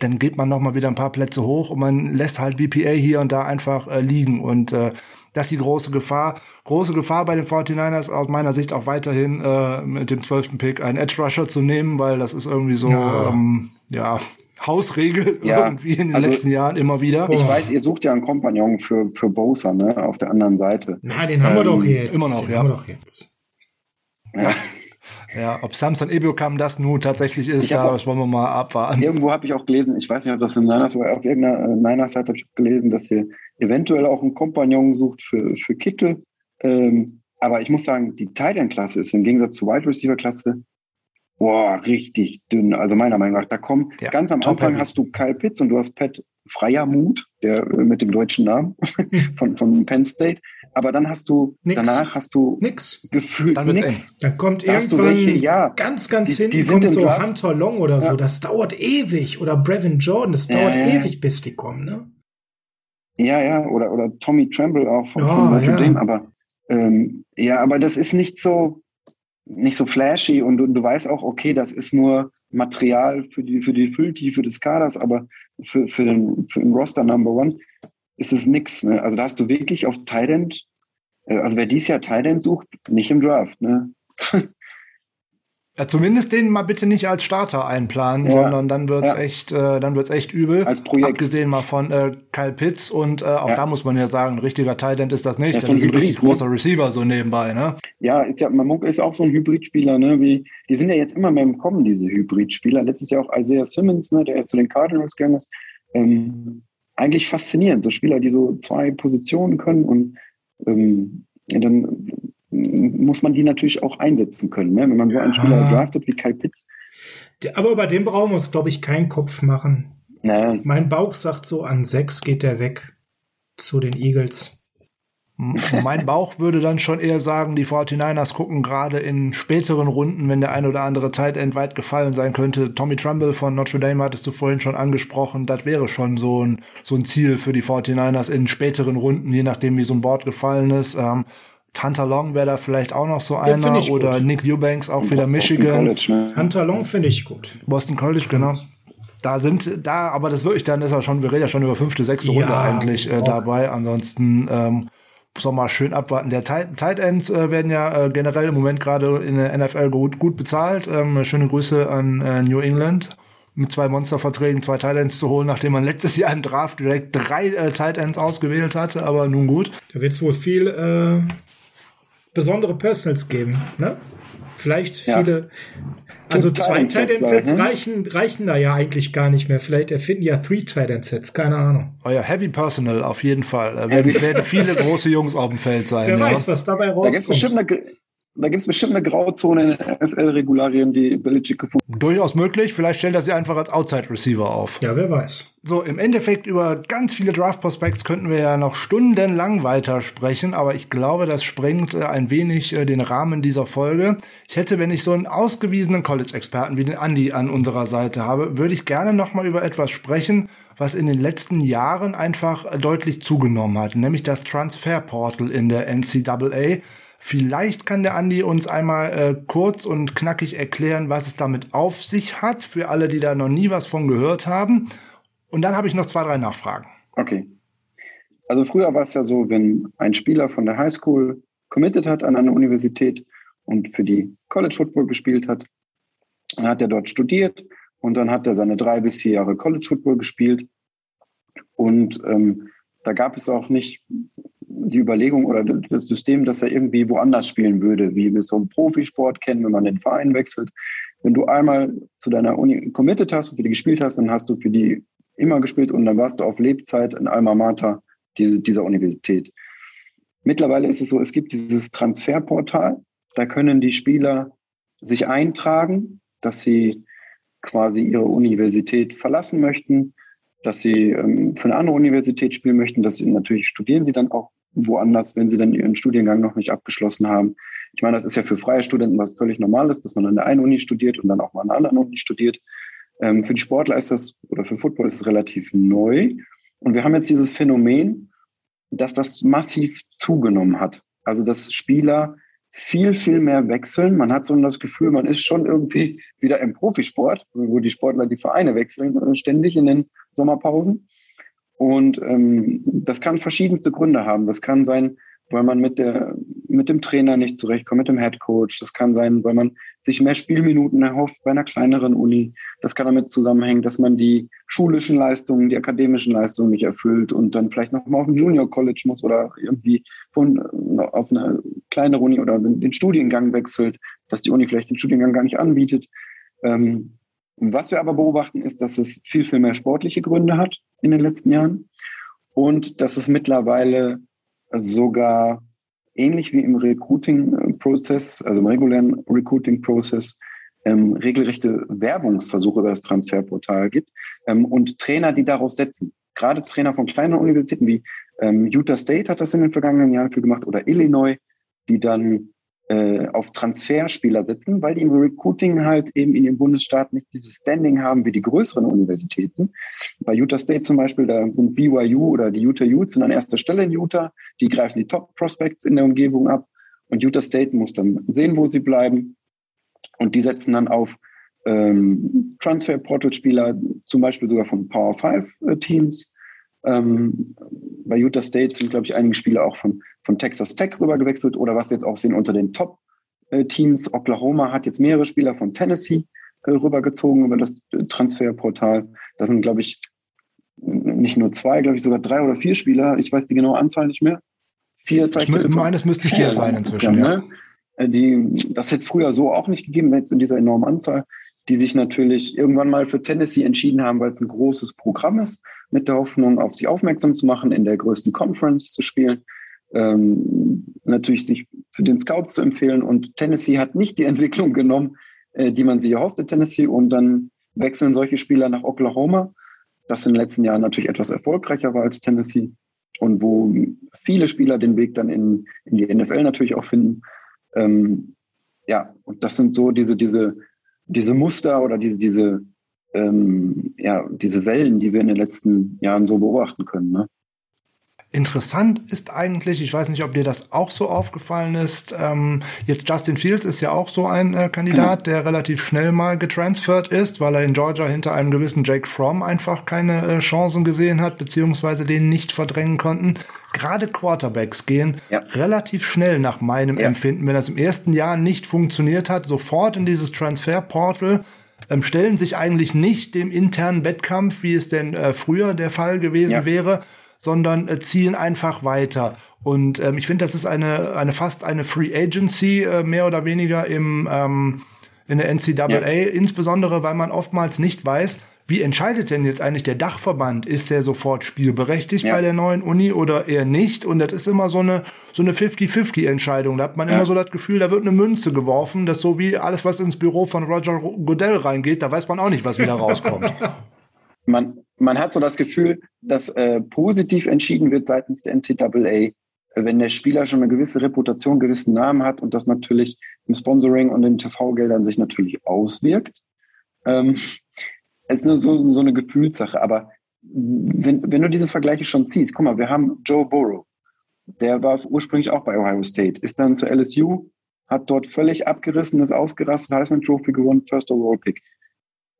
dann geht man noch mal wieder ein paar Plätze hoch und man lässt halt VPA hier und da einfach äh, liegen und äh, das ist die große Gefahr. Große Gefahr bei den 49ers aus meiner Sicht auch weiterhin äh, mit dem 12. Pick einen Edge Rusher zu nehmen, weil das ist irgendwie so, ja, ähm, ja Hausregel ja, irgendwie in den also, letzten Jahren immer wieder. Ich weiß, ihr sucht ja einen Kompagnon für, für Bosa, ne, auf der anderen Seite. Na, den haben ähm, wir doch jetzt. Immer noch, den ja. Haben wir doch jetzt. Ja. Ja, ob Samson Ebukam das nun tatsächlich ist, da auch, wollen wir mal abwarten. Irgendwo habe ich auch gelesen, ich weiß nicht, ob das in Niners war, auf irgendeiner äh, Niners-Seite habe ich gelesen, dass ihr eventuell auch einen Kompagnon sucht für, für Kittel. Ähm, aber ich muss sagen, die Titan-Klasse ist im Gegensatz zur Wide Receiver-Klasse Boah, richtig dünn. Also meiner Meinung nach, da kommen ja, ganz am Anfang heavy. hast du Kyle Pitts und du hast Pat Freiermut, der äh, mit dem deutschen Namen von, von Penn State. Aber dann hast du, nix. danach hast du nix. gefühlt dann nix. Dann kommt da irgendwann welche, ja, ganz, ganz die, hinten die kommt so Draft. Hunter Long oder ja. so. Das dauert ewig. Oder Brevin Jordan, das dauert ja, ewig, bis die kommen, ne? Ja, ja, oder, oder Tommy Tremble auch von, oh, von Notre Dame. Aber ähm, ja, aber das ist nicht so, nicht so flashy und du, du weißt auch, okay, das ist nur Material für die, für die Fülltiefe des Kaders, aber für, für, den, für den Roster Number One ist es nix. Ne? Also da hast du wirklich auf Tident, äh, also wer dies Jahr Tident sucht, nicht im Draft. Ne? Ja, zumindest den mal bitte nicht als Starter einplanen, ja. sondern dann wird's ja. echt, äh, dann wird's echt übel. Als Projekt. Abgesehen mal von äh, Kyle Pitts und äh, auch ja. da muss man ja sagen, ein richtiger Tight ist das nicht. Das, das ist ein, Hybrid, richtig ne? großer Receiver so nebenbei, ne? Ja, ist ja, Mamuk ist auch so ein Hybridspieler, ne? Wie, die sind ja jetzt immer mehr im Kommen, diese Hybridspieler. Letztes Jahr auch Isaiah Simmons, ne, der ja zu den Cardinals gegangen ist. Ähm, eigentlich faszinierend, so Spieler, die so zwei Positionen können und ähm, ja, dann muss man die natürlich auch einsetzen können. Ne? Wenn man so einen Spieler ah. draftet wie Kai Pitts. Aber über den brauchen wir uns, glaube ich, keinen Kopf machen. Nee. Mein Bauch sagt so, an sechs geht der weg zu den Eagles. mein Bauch würde dann schon eher sagen, die 49ers gucken gerade in späteren Runden, wenn der ein oder andere Tight End weit gefallen sein könnte. Tommy Trumbull von Notre Dame hattest du vorhin schon angesprochen. Das wäre schon so ein, so ein Ziel für die 49ers in späteren Runden, je nachdem wie so ein Board gefallen ist. Ähm, Hunter Long wäre da vielleicht auch noch so einer oder gut. Nick Eubanks auch wieder Michigan. College, ne? Hunter Long finde ich gut. Boston College, genau. Da sind da, aber das wirklich dann ist er schon, wir reden ja schon über fünfte, sechste ja, Runde eigentlich äh, dabei. Ansonsten ähm, auch mal schön abwarten. Der Tight, Tight Ends äh, werden ja äh, generell im Moment gerade in der NFL gut, gut bezahlt. Ähm, schöne Grüße an äh, New England mit zwei Monsterverträgen zwei Tight Ends zu holen, nachdem man letztes Jahr im Draft direkt drei äh, Tight Ends ausgewählt hatte, aber nun gut. Da wird es wohl viel äh, besondere Personals geben, ne? Vielleicht ja. viele. Also zwei Tight End Sets ne? reichen, reichen da ja eigentlich gar nicht mehr. Vielleicht erfinden ja Three Tight End Sets, keine Ahnung. Oh ja, Heavy Personal auf jeden Fall. Da werden, werden viele große Jungs auf dem Feld sein. Wer ja. weiß, was dabei rauskommt. Da gibt bestimmt eine, da gibt es bestimmt eine Grauzone in den NFL-Regularien, die Belichick gefunden hat. Durchaus möglich. Vielleicht stellt er sie einfach als Outside-Receiver auf. Ja, wer weiß. So, im Endeffekt über ganz viele Draft-Prospects könnten wir ja noch stundenlang weitersprechen, aber ich glaube, das sprengt äh, ein wenig äh, den Rahmen dieser Folge. Ich hätte, wenn ich so einen ausgewiesenen College-Experten wie den Andy an unserer Seite habe, würde ich gerne noch mal über etwas sprechen, was in den letzten Jahren einfach äh, deutlich zugenommen hat, nämlich das Transfer-Portal in der NCAA. Vielleicht kann der Andi uns einmal äh, kurz und knackig erklären, was es damit auf sich hat, für alle, die da noch nie was von gehört haben. Und dann habe ich noch zwei, drei Nachfragen. Okay. Also früher war es ja so, wenn ein Spieler von der Highschool committed hat an eine Universität und für die College Football gespielt hat, dann hat er dort studiert und dann hat er seine drei bis vier Jahre College Football gespielt. Und ähm, da gab es auch nicht die Überlegung oder das System, dass er irgendwie woanders spielen würde, wie wir so im Profisport kennen, wenn man den Verein wechselt. Wenn du einmal zu deiner Uni committed hast und für die gespielt hast, dann hast du für die immer gespielt und dann warst du auf Lebzeit in Alma Mater diese, dieser Universität. Mittlerweile ist es so, es gibt dieses Transferportal, da können die Spieler sich eintragen, dass sie quasi ihre Universität verlassen möchten, dass sie ähm, für eine andere Universität spielen möchten, dass sie natürlich studieren sie dann auch woanders, wenn sie dann ihren Studiengang noch nicht abgeschlossen haben. Ich meine, das ist ja für freie Studenten was völlig Normales, dass man an der einen Uni studiert und dann auch mal an einer anderen Uni studiert. Ähm, für die Sportler ist das, oder für Football ist es relativ neu. Und wir haben jetzt dieses Phänomen, dass das massiv zugenommen hat. Also, dass Spieler viel, viel mehr wechseln. Man hat so das Gefühl, man ist schon irgendwie wieder im Profisport, wo die Sportler die Vereine wechseln, äh, ständig in den Sommerpausen. Und ähm, das kann verschiedenste Gründe haben. Das kann sein, weil man mit, der, mit dem Trainer nicht zurechtkommt, mit dem Head Coach. Das kann sein, weil man sich mehr Spielminuten erhofft bei einer kleineren Uni. Das kann damit zusammenhängen, dass man die schulischen Leistungen, die akademischen Leistungen nicht erfüllt und dann vielleicht noch mal auf ein Junior College muss oder irgendwie von, auf eine kleinere Uni oder den Studiengang wechselt, dass die Uni vielleicht den Studiengang gar nicht anbietet. Ähm, was wir aber beobachten, ist, dass es viel, viel mehr sportliche Gründe hat in den letzten Jahren und dass es mittlerweile sogar ähnlich wie im Recruiting-Prozess, also im regulären Recruiting-Prozess, ähm, regelrechte Werbungsversuche über das Transferportal gibt ähm, und Trainer, die darauf setzen. Gerade Trainer von kleinen Universitäten wie ähm, Utah State hat das in den vergangenen Jahren viel gemacht oder Illinois, die dann äh, auf Transferspieler setzen, weil die im Recruiting halt eben in ihrem Bundesstaat nicht dieses Standing haben wie die größeren Universitäten. Bei Utah State zum Beispiel, da sind BYU oder die Utah Utes sind an erster Stelle in Utah. Die greifen die Top Prospects in der Umgebung ab. Und Utah State muss dann sehen, wo sie bleiben. Und die setzen dann auf ähm, Transfer-Portal-Spieler, zum Beispiel sogar von Power 5 äh, Teams. Ähm, bei Utah State sind, glaube ich, einige Spieler auch von, von Texas Tech rüber gewechselt oder was wir jetzt auch sehen unter den Top-Teams. Oklahoma hat jetzt mehrere Spieler von Tennessee äh, rübergezogen über das äh, Transferportal. Da sind, glaube ich, nicht nur zwei, glaube ich, sogar drei oder vier Spieler. Ich weiß die genaue Anzahl nicht mehr. Vier zeigt Ich meine, es müssten vier sein inzwischen. Ja, ne? Äh, die, das hätte es früher so auch nicht gegeben, jetzt in dieser enormen Anzahl, die sich natürlich irgendwann mal für Tennessee entschieden haben, weil es ein großes Programm ist mit der Hoffnung, auf sich aufmerksam zu machen, in der größten Conference zu spielen, ähm, natürlich sich für den Scouts zu empfehlen. Und Tennessee hat nicht die Entwicklung genommen, äh, die man sich erhoffte, Tennessee. Und dann wechseln solche Spieler nach Oklahoma, das in den letzten Jahren natürlich etwas erfolgreicher war als Tennessee. Und wo viele Spieler den Weg dann in, in die NFL natürlich auch finden. Ähm, ja, und das sind so diese, diese, diese Muster oder diese, diese ähm, ja, diese Wellen, die wir in den letzten Jahren so beobachten können. Ne? Interessant ist eigentlich, ich weiß nicht, ob dir das auch so aufgefallen ist, ähm, jetzt Justin Fields ist ja auch so ein äh, Kandidat, der relativ schnell mal getransfert ist, weil er in Georgia hinter einem gewissen Jake Fromm einfach keine äh, Chancen gesehen hat, beziehungsweise den nicht verdrängen konnten. Gerade Quarterbacks gehen ja. relativ schnell nach meinem ja. Empfinden. Wenn das im ersten Jahr nicht funktioniert hat, sofort in dieses Transferportal, ähm, stellen sich eigentlich nicht dem internen Wettkampf, wie es denn äh, früher der Fall gewesen ja. wäre, sondern äh, ziehen einfach weiter. Und ähm, ich finde, das ist eine, eine fast eine Free Agency, äh, mehr oder weniger im, ähm, in der NCAA, ja. insbesondere weil man oftmals nicht weiß, wie entscheidet denn jetzt eigentlich der Dachverband? Ist der sofort spielberechtigt ja. bei der neuen Uni oder eher nicht? Und das ist immer so eine, so eine 50-50-Entscheidung. Da hat man ja. immer so das Gefühl, da wird eine Münze geworfen, dass so wie alles, was ins Büro von Roger Goodell reingeht, da weiß man auch nicht, was wieder rauskommt. Man, man hat so das Gefühl, dass äh, positiv entschieden wird seitens der NCAA, wenn der Spieler schon eine gewisse Reputation, einen gewissen Namen hat und das natürlich im Sponsoring und den TV-Geldern sich natürlich auswirkt. Ähm, es ist nur so, so eine Gefühlssache, aber wenn, wenn du diese Vergleiche schon ziehst, guck mal, wir haben Joe Burrow, der war ursprünglich auch bei Ohio State, ist dann zur LSU, hat dort völlig abgerissen, ist ausgerastet, Heisman Trophy gewonnen, First Overall Pick.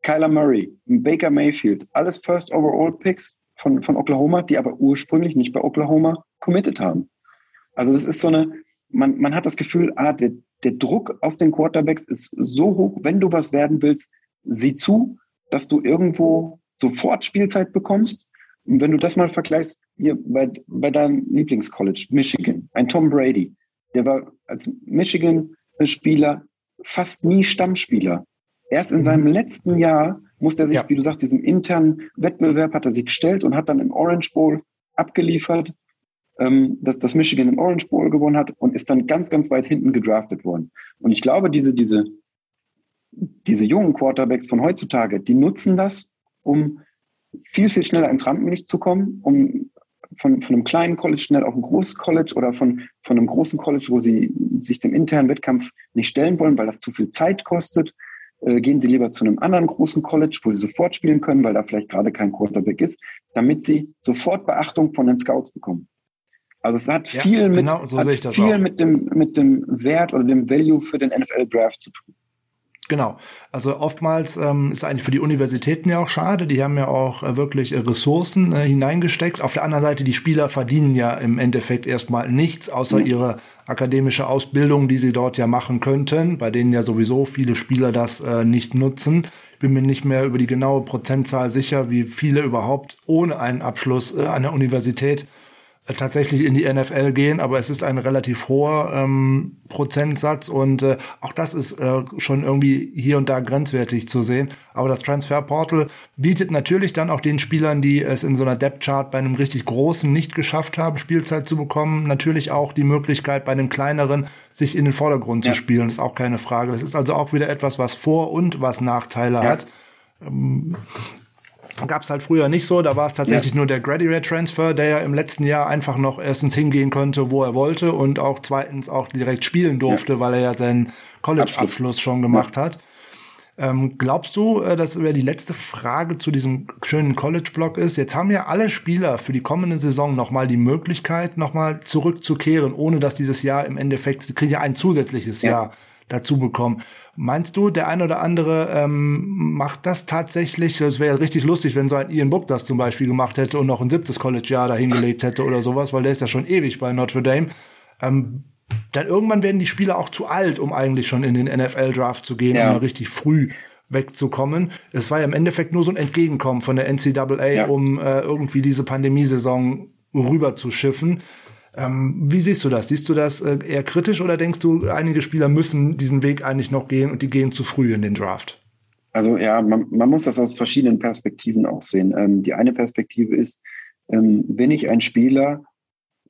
Kyler Murray, Baker Mayfield, alles First Overall Picks von, von Oklahoma, die aber ursprünglich nicht bei Oklahoma committed haben. Also das ist so eine, man, man hat das Gefühl, ah, der, der Druck auf den Quarterbacks ist so hoch, wenn du was werden willst, sieh zu, dass du irgendwo sofort Spielzeit bekommst. Und wenn du das mal vergleichst, hier bei, bei deinem Lieblingscollege, Michigan, ein Tom Brady, der war als Michigan-Spieler fast nie Stammspieler. Erst in seinem letzten Jahr musste er sich, ja. wie du sagst, diesem internen Wettbewerb hat er sich gestellt und hat dann im Orange Bowl abgeliefert, ähm, dass das Michigan im Orange Bowl gewonnen hat und ist dann ganz, ganz weit hinten gedraftet worden. Und ich glaube, diese, diese, diese jungen Quarterbacks von heutzutage, die nutzen das, um viel, viel schneller ins Rampenlicht zu kommen, um von, von einem kleinen College schnell auf ein großes College oder von, von einem großen College, wo sie sich dem internen Wettkampf nicht stellen wollen, weil das zu viel Zeit kostet, äh, gehen Sie lieber zu einem anderen großen College, wo Sie sofort spielen können, weil da vielleicht gerade kein Quarterback ist, damit Sie sofort Beachtung von den Scouts bekommen. Also es hat ja, viel, mit, genau, so hat viel mit, dem, mit dem Wert oder dem Value für den NFL-Draft zu tun. Genau. Also oftmals ähm, ist eigentlich für die Universitäten ja auch schade. Die haben ja auch äh, wirklich äh, Ressourcen äh, hineingesteckt. Auf der anderen Seite, die Spieler verdienen ja im Endeffekt erstmal nichts, außer mhm. ihre akademische Ausbildung, die sie dort ja machen könnten, bei denen ja sowieso viele Spieler das äh, nicht nutzen. Ich bin mir nicht mehr über die genaue Prozentzahl sicher, wie viele überhaupt ohne einen Abschluss äh, an der Universität tatsächlich in die NFL gehen, aber es ist ein relativ hoher ähm, Prozentsatz und äh, auch das ist äh, schon irgendwie hier und da grenzwertig zu sehen. Aber das Transfer Portal bietet natürlich dann auch den Spielern, die es in so einer Depth Chart bei einem richtig großen nicht geschafft haben, Spielzeit zu bekommen, natürlich auch die Möglichkeit bei einem kleineren sich in den Vordergrund ja. zu spielen. Das ist auch keine Frage. Das ist also auch wieder etwas, was Vor- und was Nachteile ja. hat. Ähm, gab es halt früher nicht so. Da war es tatsächlich ja. nur der Graduate Transfer, der ja im letzten Jahr einfach noch erstens hingehen konnte, wo er wollte und auch zweitens auch direkt spielen durfte, ja. weil er ja seinen College-Abschluss schon gemacht ja. hat. Ähm, glaubst du, äh, das wäre die letzte Frage zu diesem schönen College-Block ist, jetzt haben ja alle Spieler für die kommende Saison nochmal die Möglichkeit, nochmal zurückzukehren, ohne dass dieses Jahr im Endeffekt, sie kriegen ja ein zusätzliches Jahr dazu bekommen. Meinst du, der ein oder andere ähm, macht das tatsächlich? Es wäre ja richtig lustig, wenn so ein Ian Book das zum Beispiel gemacht hätte und noch ein siebtes College-Jahr dahingelegt hätte oder sowas, weil der ist ja schon ewig bei Notre Dame. Ähm, dann irgendwann werden die Spieler auch zu alt, um eigentlich schon in den NFL-Draft zu gehen, ja. um richtig früh wegzukommen. Es war ja im Endeffekt nur so ein Entgegenkommen von der NCAA, ja. um äh, irgendwie diese Pandemiesaison rüber zu schiffen. Ähm, wie siehst du das? Siehst du das äh, eher kritisch oder denkst du, einige Spieler müssen diesen Weg eigentlich noch gehen und die gehen zu früh in den Draft? Also ja, man, man muss das aus verschiedenen Perspektiven auch sehen. Ähm, die eine Perspektive ist, ähm, bin ich ein Spieler,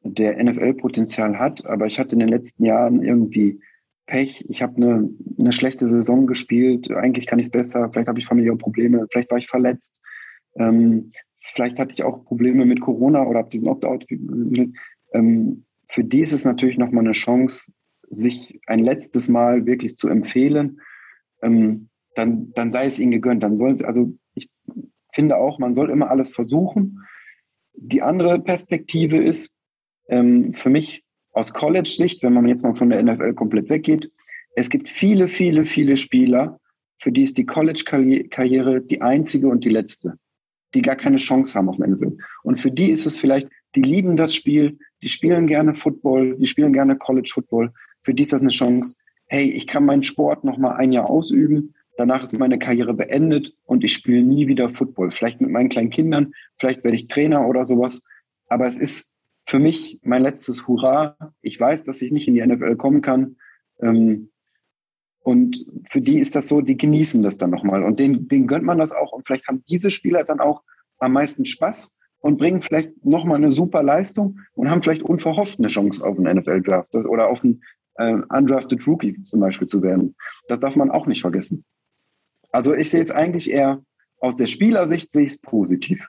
der NFL-Potenzial hat, aber ich hatte in den letzten Jahren irgendwie Pech, ich habe eine, eine schlechte Saison gespielt, eigentlich kann ich es besser, vielleicht habe ich familiäre Probleme, vielleicht war ich verletzt, ähm, vielleicht hatte ich auch Probleme mit Corona oder habe diesen Opt-out ähm, für die ist es natürlich nochmal eine Chance, sich ein letztes Mal wirklich zu empfehlen. Ähm, dann, dann sei es ihnen gegönnt. Dann sollen sie, also ich finde auch, man soll immer alles versuchen. die andere Perspektive ist, ähm, für mich aus College-Sicht, wenn man jetzt mal von der NFL komplett weggeht, es gibt viele, viele, viele Spieler, für die ist die College-Karriere die einzige und die letzte, die gar keine Chance haben auf den NFL. Und für die ist es vielleicht, die lieben das Spiel, die spielen gerne Football, die spielen gerne College Football. Für die ist das eine Chance. Hey, ich kann meinen Sport noch mal ein Jahr ausüben. Danach ist meine Karriere beendet und ich spiele nie wieder Football. Vielleicht mit meinen kleinen Kindern, vielleicht werde ich Trainer oder sowas. Aber es ist für mich mein letztes Hurra. Ich weiß, dass ich nicht in die NFL kommen kann. Ähm, und für die ist das so, die genießen das dann nochmal. Und denen, denen gönnt man das auch. Und vielleicht haben diese Spieler dann auch am meisten Spaß und bringen vielleicht nochmal eine super Leistung und haben vielleicht unverhofft eine Chance auf einen NFL-Draft oder auf einen äh, undrafted Rookie zum Beispiel zu werden. Das darf man auch nicht vergessen. Also ich sehe es eigentlich eher aus der Spielersicht sehe ich es positiv.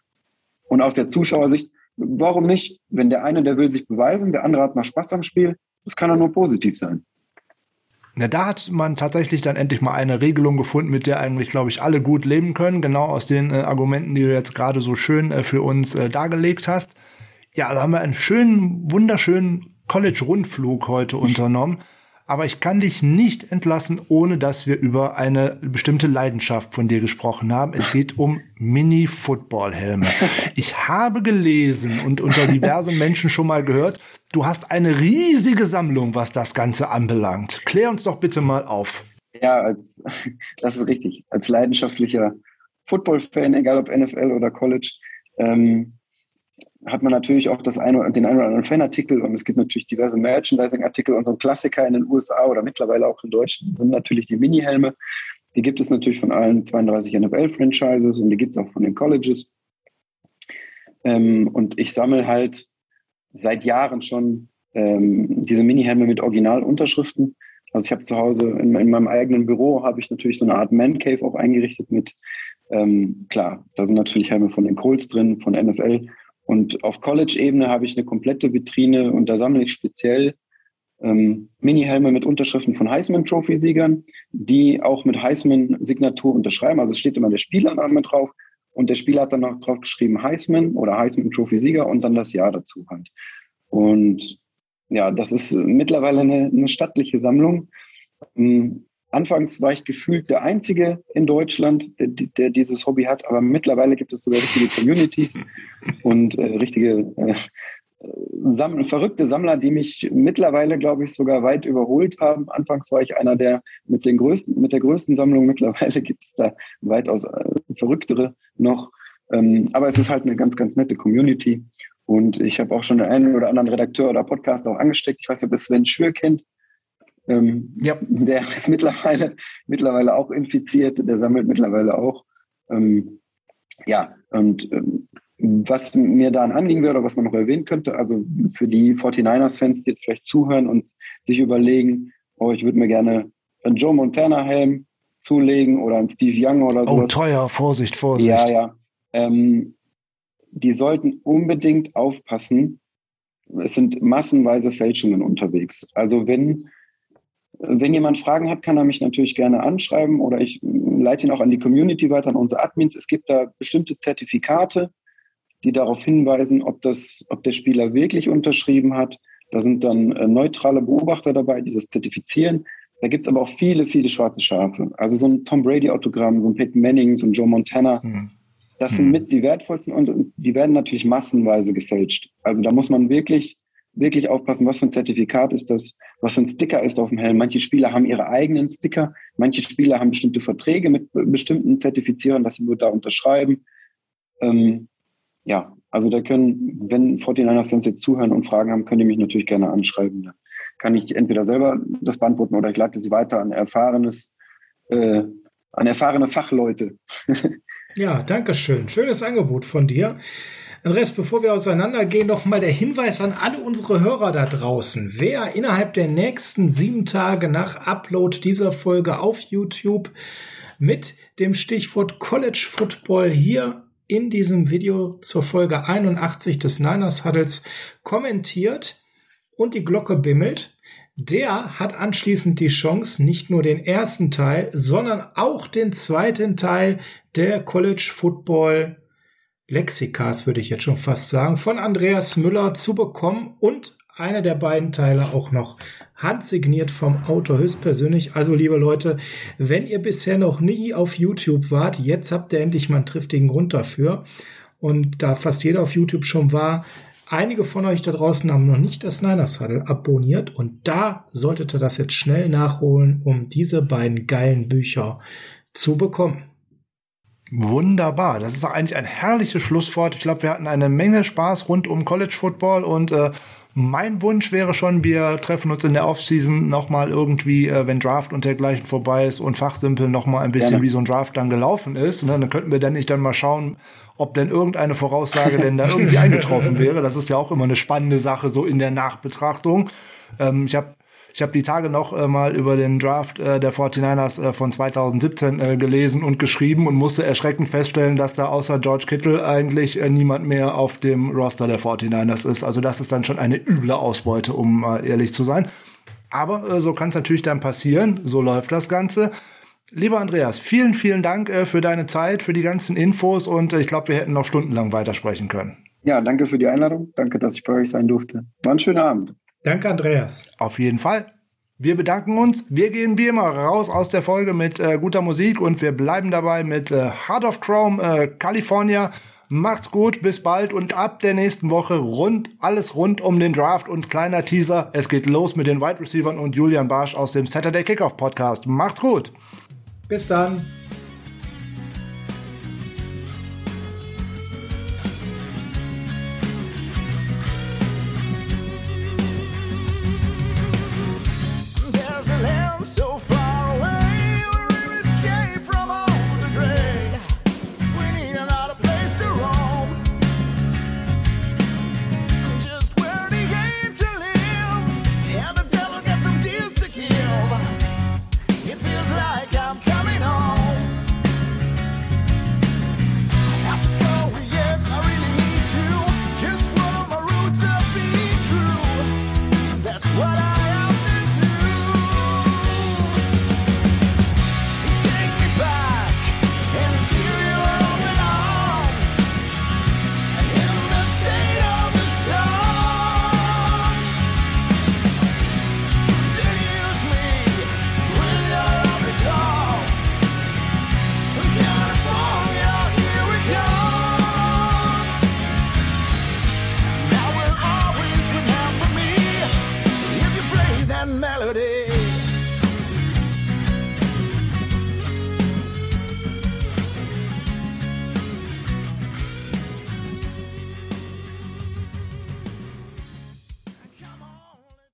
Und aus der Zuschauersicht, warum nicht? Wenn der eine, der will sich beweisen, der andere hat mal Spaß am Spiel, das kann doch nur positiv sein. Ja, da hat man tatsächlich dann endlich mal eine Regelung gefunden, mit der eigentlich, glaube ich, alle gut leben können. Genau aus den äh, Argumenten, die du jetzt gerade so schön äh, für uns äh, dargelegt hast. Ja, da also haben wir einen schönen, wunderschönen College-Rundflug heute unternommen aber ich kann dich nicht entlassen, ohne dass wir über eine bestimmte Leidenschaft von dir gesprochen haben. Es geht um Mini-Football-Helme. Ich habe gelesen und unter diversen Menschen schon mal gehört, du hast eine riesige Sammlung, was das Ganze anbelangt. Klär uns doch bitte mal auf. Ja, als, das ist richtig. Als leidenschaftlicher Football-Fan, egal ob NFL oder College, ähm, hat man natürlich auch das eine, den einen oder anderen Fanartikel und es gibt natürlich diverse Merchandising-Artikel und so ein Klassiker in den USA oder mittlerweile auch in Deutschland sind natürlich die Mini-Helme. Die gibt es natürlich von allen 32 NFL-Franchises und die gibt es auch von den Colleges. Ähm, und ich sammle halt seit Jahren schon ähm, diese Mini-Helme mit Originalunterschriften. Also ich habe zu Hause in, in, meinem eigenen Büro habe ich natürlich so eine Art Man Cave auch eingerichtet mit ähm, klar, da sind natürlich Helme von den Colts drin, von NFL und auf College-Ebene habe ich eine komplette Vitrine und da sammle ich speziell ähm, Mini-Helme mit Unterschriften von Heisman-Trophy-Siegern, die auch mit Heisman-Signatur unterschreiben. Also steht immer der Spielername drauf und der Spieler hat dann noch drauf geschrieben Heisman oder Heisman-Trophy-Sieger und dann das Jahr dazu halt. Und ja, das ist mittlerweile eine, eine stattliche Sammlung. Ähm, Anfangs war ich gefühlt der Einzige in Deutschland, der, der dieses Hobby hat, aber mittlerweile gibt es sogar richtige Communities und äh, richtige äh, Samm verrückte Sammler, die mich mittlerweile, glaube ich, sogar weit überholt haben. Anfangs war ich einer der mit den größten, mit der größten Sammlung. Mittlerweile gibt es da weitaus äh, verrücktere noch. Ähm, aber es ist halt eine ganz, ganz nette Community. Und ich habe auch schon den einen oder anderen Redakteur oder Podcaster auch angesteckt. Ich weiß nicht, ob es Sven Schür kennt. Ähm, ja. Der ist mittlerweile, mittlerweile auch infiziert, der sammelt mittlerweile auch. Ähm, ja, und ähm, was mir da ein Anliegen wäre oder was man noch erwähnen könnte, also für die 49ers-Fans, die jetzt vielleicht zuhören und sich überlegen, oh, ich würde mir gerne einen Joe Montana-Helm zulegen oder einen Steve Young oder so. Oh, teuer, Vorsicht, Vorsicht. Ja, ja. Ähm, die sollten unbedingt aufpassen. Es sind massenweise Fälschungen unterwegs. Also wenn wenn jemand Fragen hat, kann er mich natürlich gerne anschreiben oder ich leite ihn auch an die Community weiter, an unsere Admins. Es gibt da bestimmte Zertifikate, die darauf hinweisen, ob, das, ob der Spieler wirklich unterschrieben hat. Da sind dann äh, neutrale Beobachter dabei, die das zertifizieren. Da gibt es aber auch viele, viele schwarze Schafe. Also so ein Tom Brady-Autogramm, so ein Peyton Manning, so ein Joe Montana. Mhm. Das sind hm. mit die wertvollsten und die werden natürlich massenweise gefälscht. Also da muss man wirklich wirklich aufpassen, was für ein Zertifikat ist das, was für ein Sticker ist auf dem Helm. Manche Spieler haben ihre eigenen Sticker, manche Spieler haben bestimmte Verträge mit bestimmten Zertifizierern, dass sie nur da unterschreiben. Ähm, ja, also da können, wenn 49ers-Fans jetzt zuhören und Fragen haben, können die mich natürlich gerne anschreiben. Da kann ich entweder selber das beantworten oder ich leite sie weiter an erfahrenes, äh, an erfahrene Fachleute. ja, danke schön. Schönes Angebot von dir. Andreas, bevor wir auseinandergehen, noch mal der Hinweis an alle unsere Hörer da draußen. Wer innerhalb der nächsten sieben Tage nach Upload dieser Folge auf YouTube mit dem Stichwort College Football hier in diesem Video zur Folge 81 des Niners Huddles kommentiert und die Glocke bimmelt, der hat anschließend die Chance, nicht nur den ersten Teil, sondern auch den zweiten Teil der College Football Lexikas, würde ich jetzt schon fast sagen, von Andreas Müller zu bekommen und einer der beiden Teile auch noch handsigniert vom Autor höchstpersönlich. Also, liebe Leute, wenn ihr bisher noch nie auf YouTube wart, jetzt habt ihr endlich mal einen triftigen Grund dafür. Und da fast jeder auf YouTube schon war, einige von euch da draußen haben noch nicht das Niners Huddle abonniert und da solltet ihr das jetzt schnell nachholen, um diese beiden geilen Bücher zu bekommen. Wunderbar. Das ist eigentlich ein herrliches Schlusswort. Ich glaube, wir hatten eine Menge Spaß rund um College Football und äh, mein Wunsch wäre schon, wir treffen uns in der Offseason nochmal irgendwie, äh, wenn Draft und dergleichen vorbei ist und fachsimpeln nochmal ein bisschen, Gerne. wie so ein Draft dann gelaufen ist. Ne? Dann könnten wir dann nicht dann mal schauen, ob denn irgendeine Voraussage denn da irgendwie eingetroffen wäre. Das ist ja auch immer eine spannende Sache, so in der Nachbetrachtung. Ähm, ich habe ich habe die Tage noch äh, mal über den Draft äh, der 49ers äh, von 2017 äh, gelesen und geschrieben und musste erschreckend feststellen, dass da außer George Kittle eigentlich äh, niemand mehr auf dem Roster der 49ers ist. Also das ist dann schon eine üble Ausbeute, um ehrlich zu sein. Aber äh, so kann es natürlich dann passieren. So läuft das Ganze. Lieber Andreas, vielen, vielen Dank für deine Zeit, für die ganzen Infos und ich glaube, wir hätten noch stundenlang weitersprechen können. Ja, danke für die Einladung. Danke, dass ich bei euch sein durfte. War ein schöner Abend. Danke, Andreas. Auf jeden Fall. Wir bedanken uns. Wir gehen wie immer raus aus der Folge mit äh, guter Musik und wir bleiben dabei mit äh, Heart of Chrome, äh, California. Macht's gut, bis bald und ab der nächsten Woche rund, alles rund um den Draft und kleiner Teaser. Es geht los mit den Wide Receivers und Julian Barsch aus dem Saturday Kickoff Podcast. Macht's gut. Bis dann.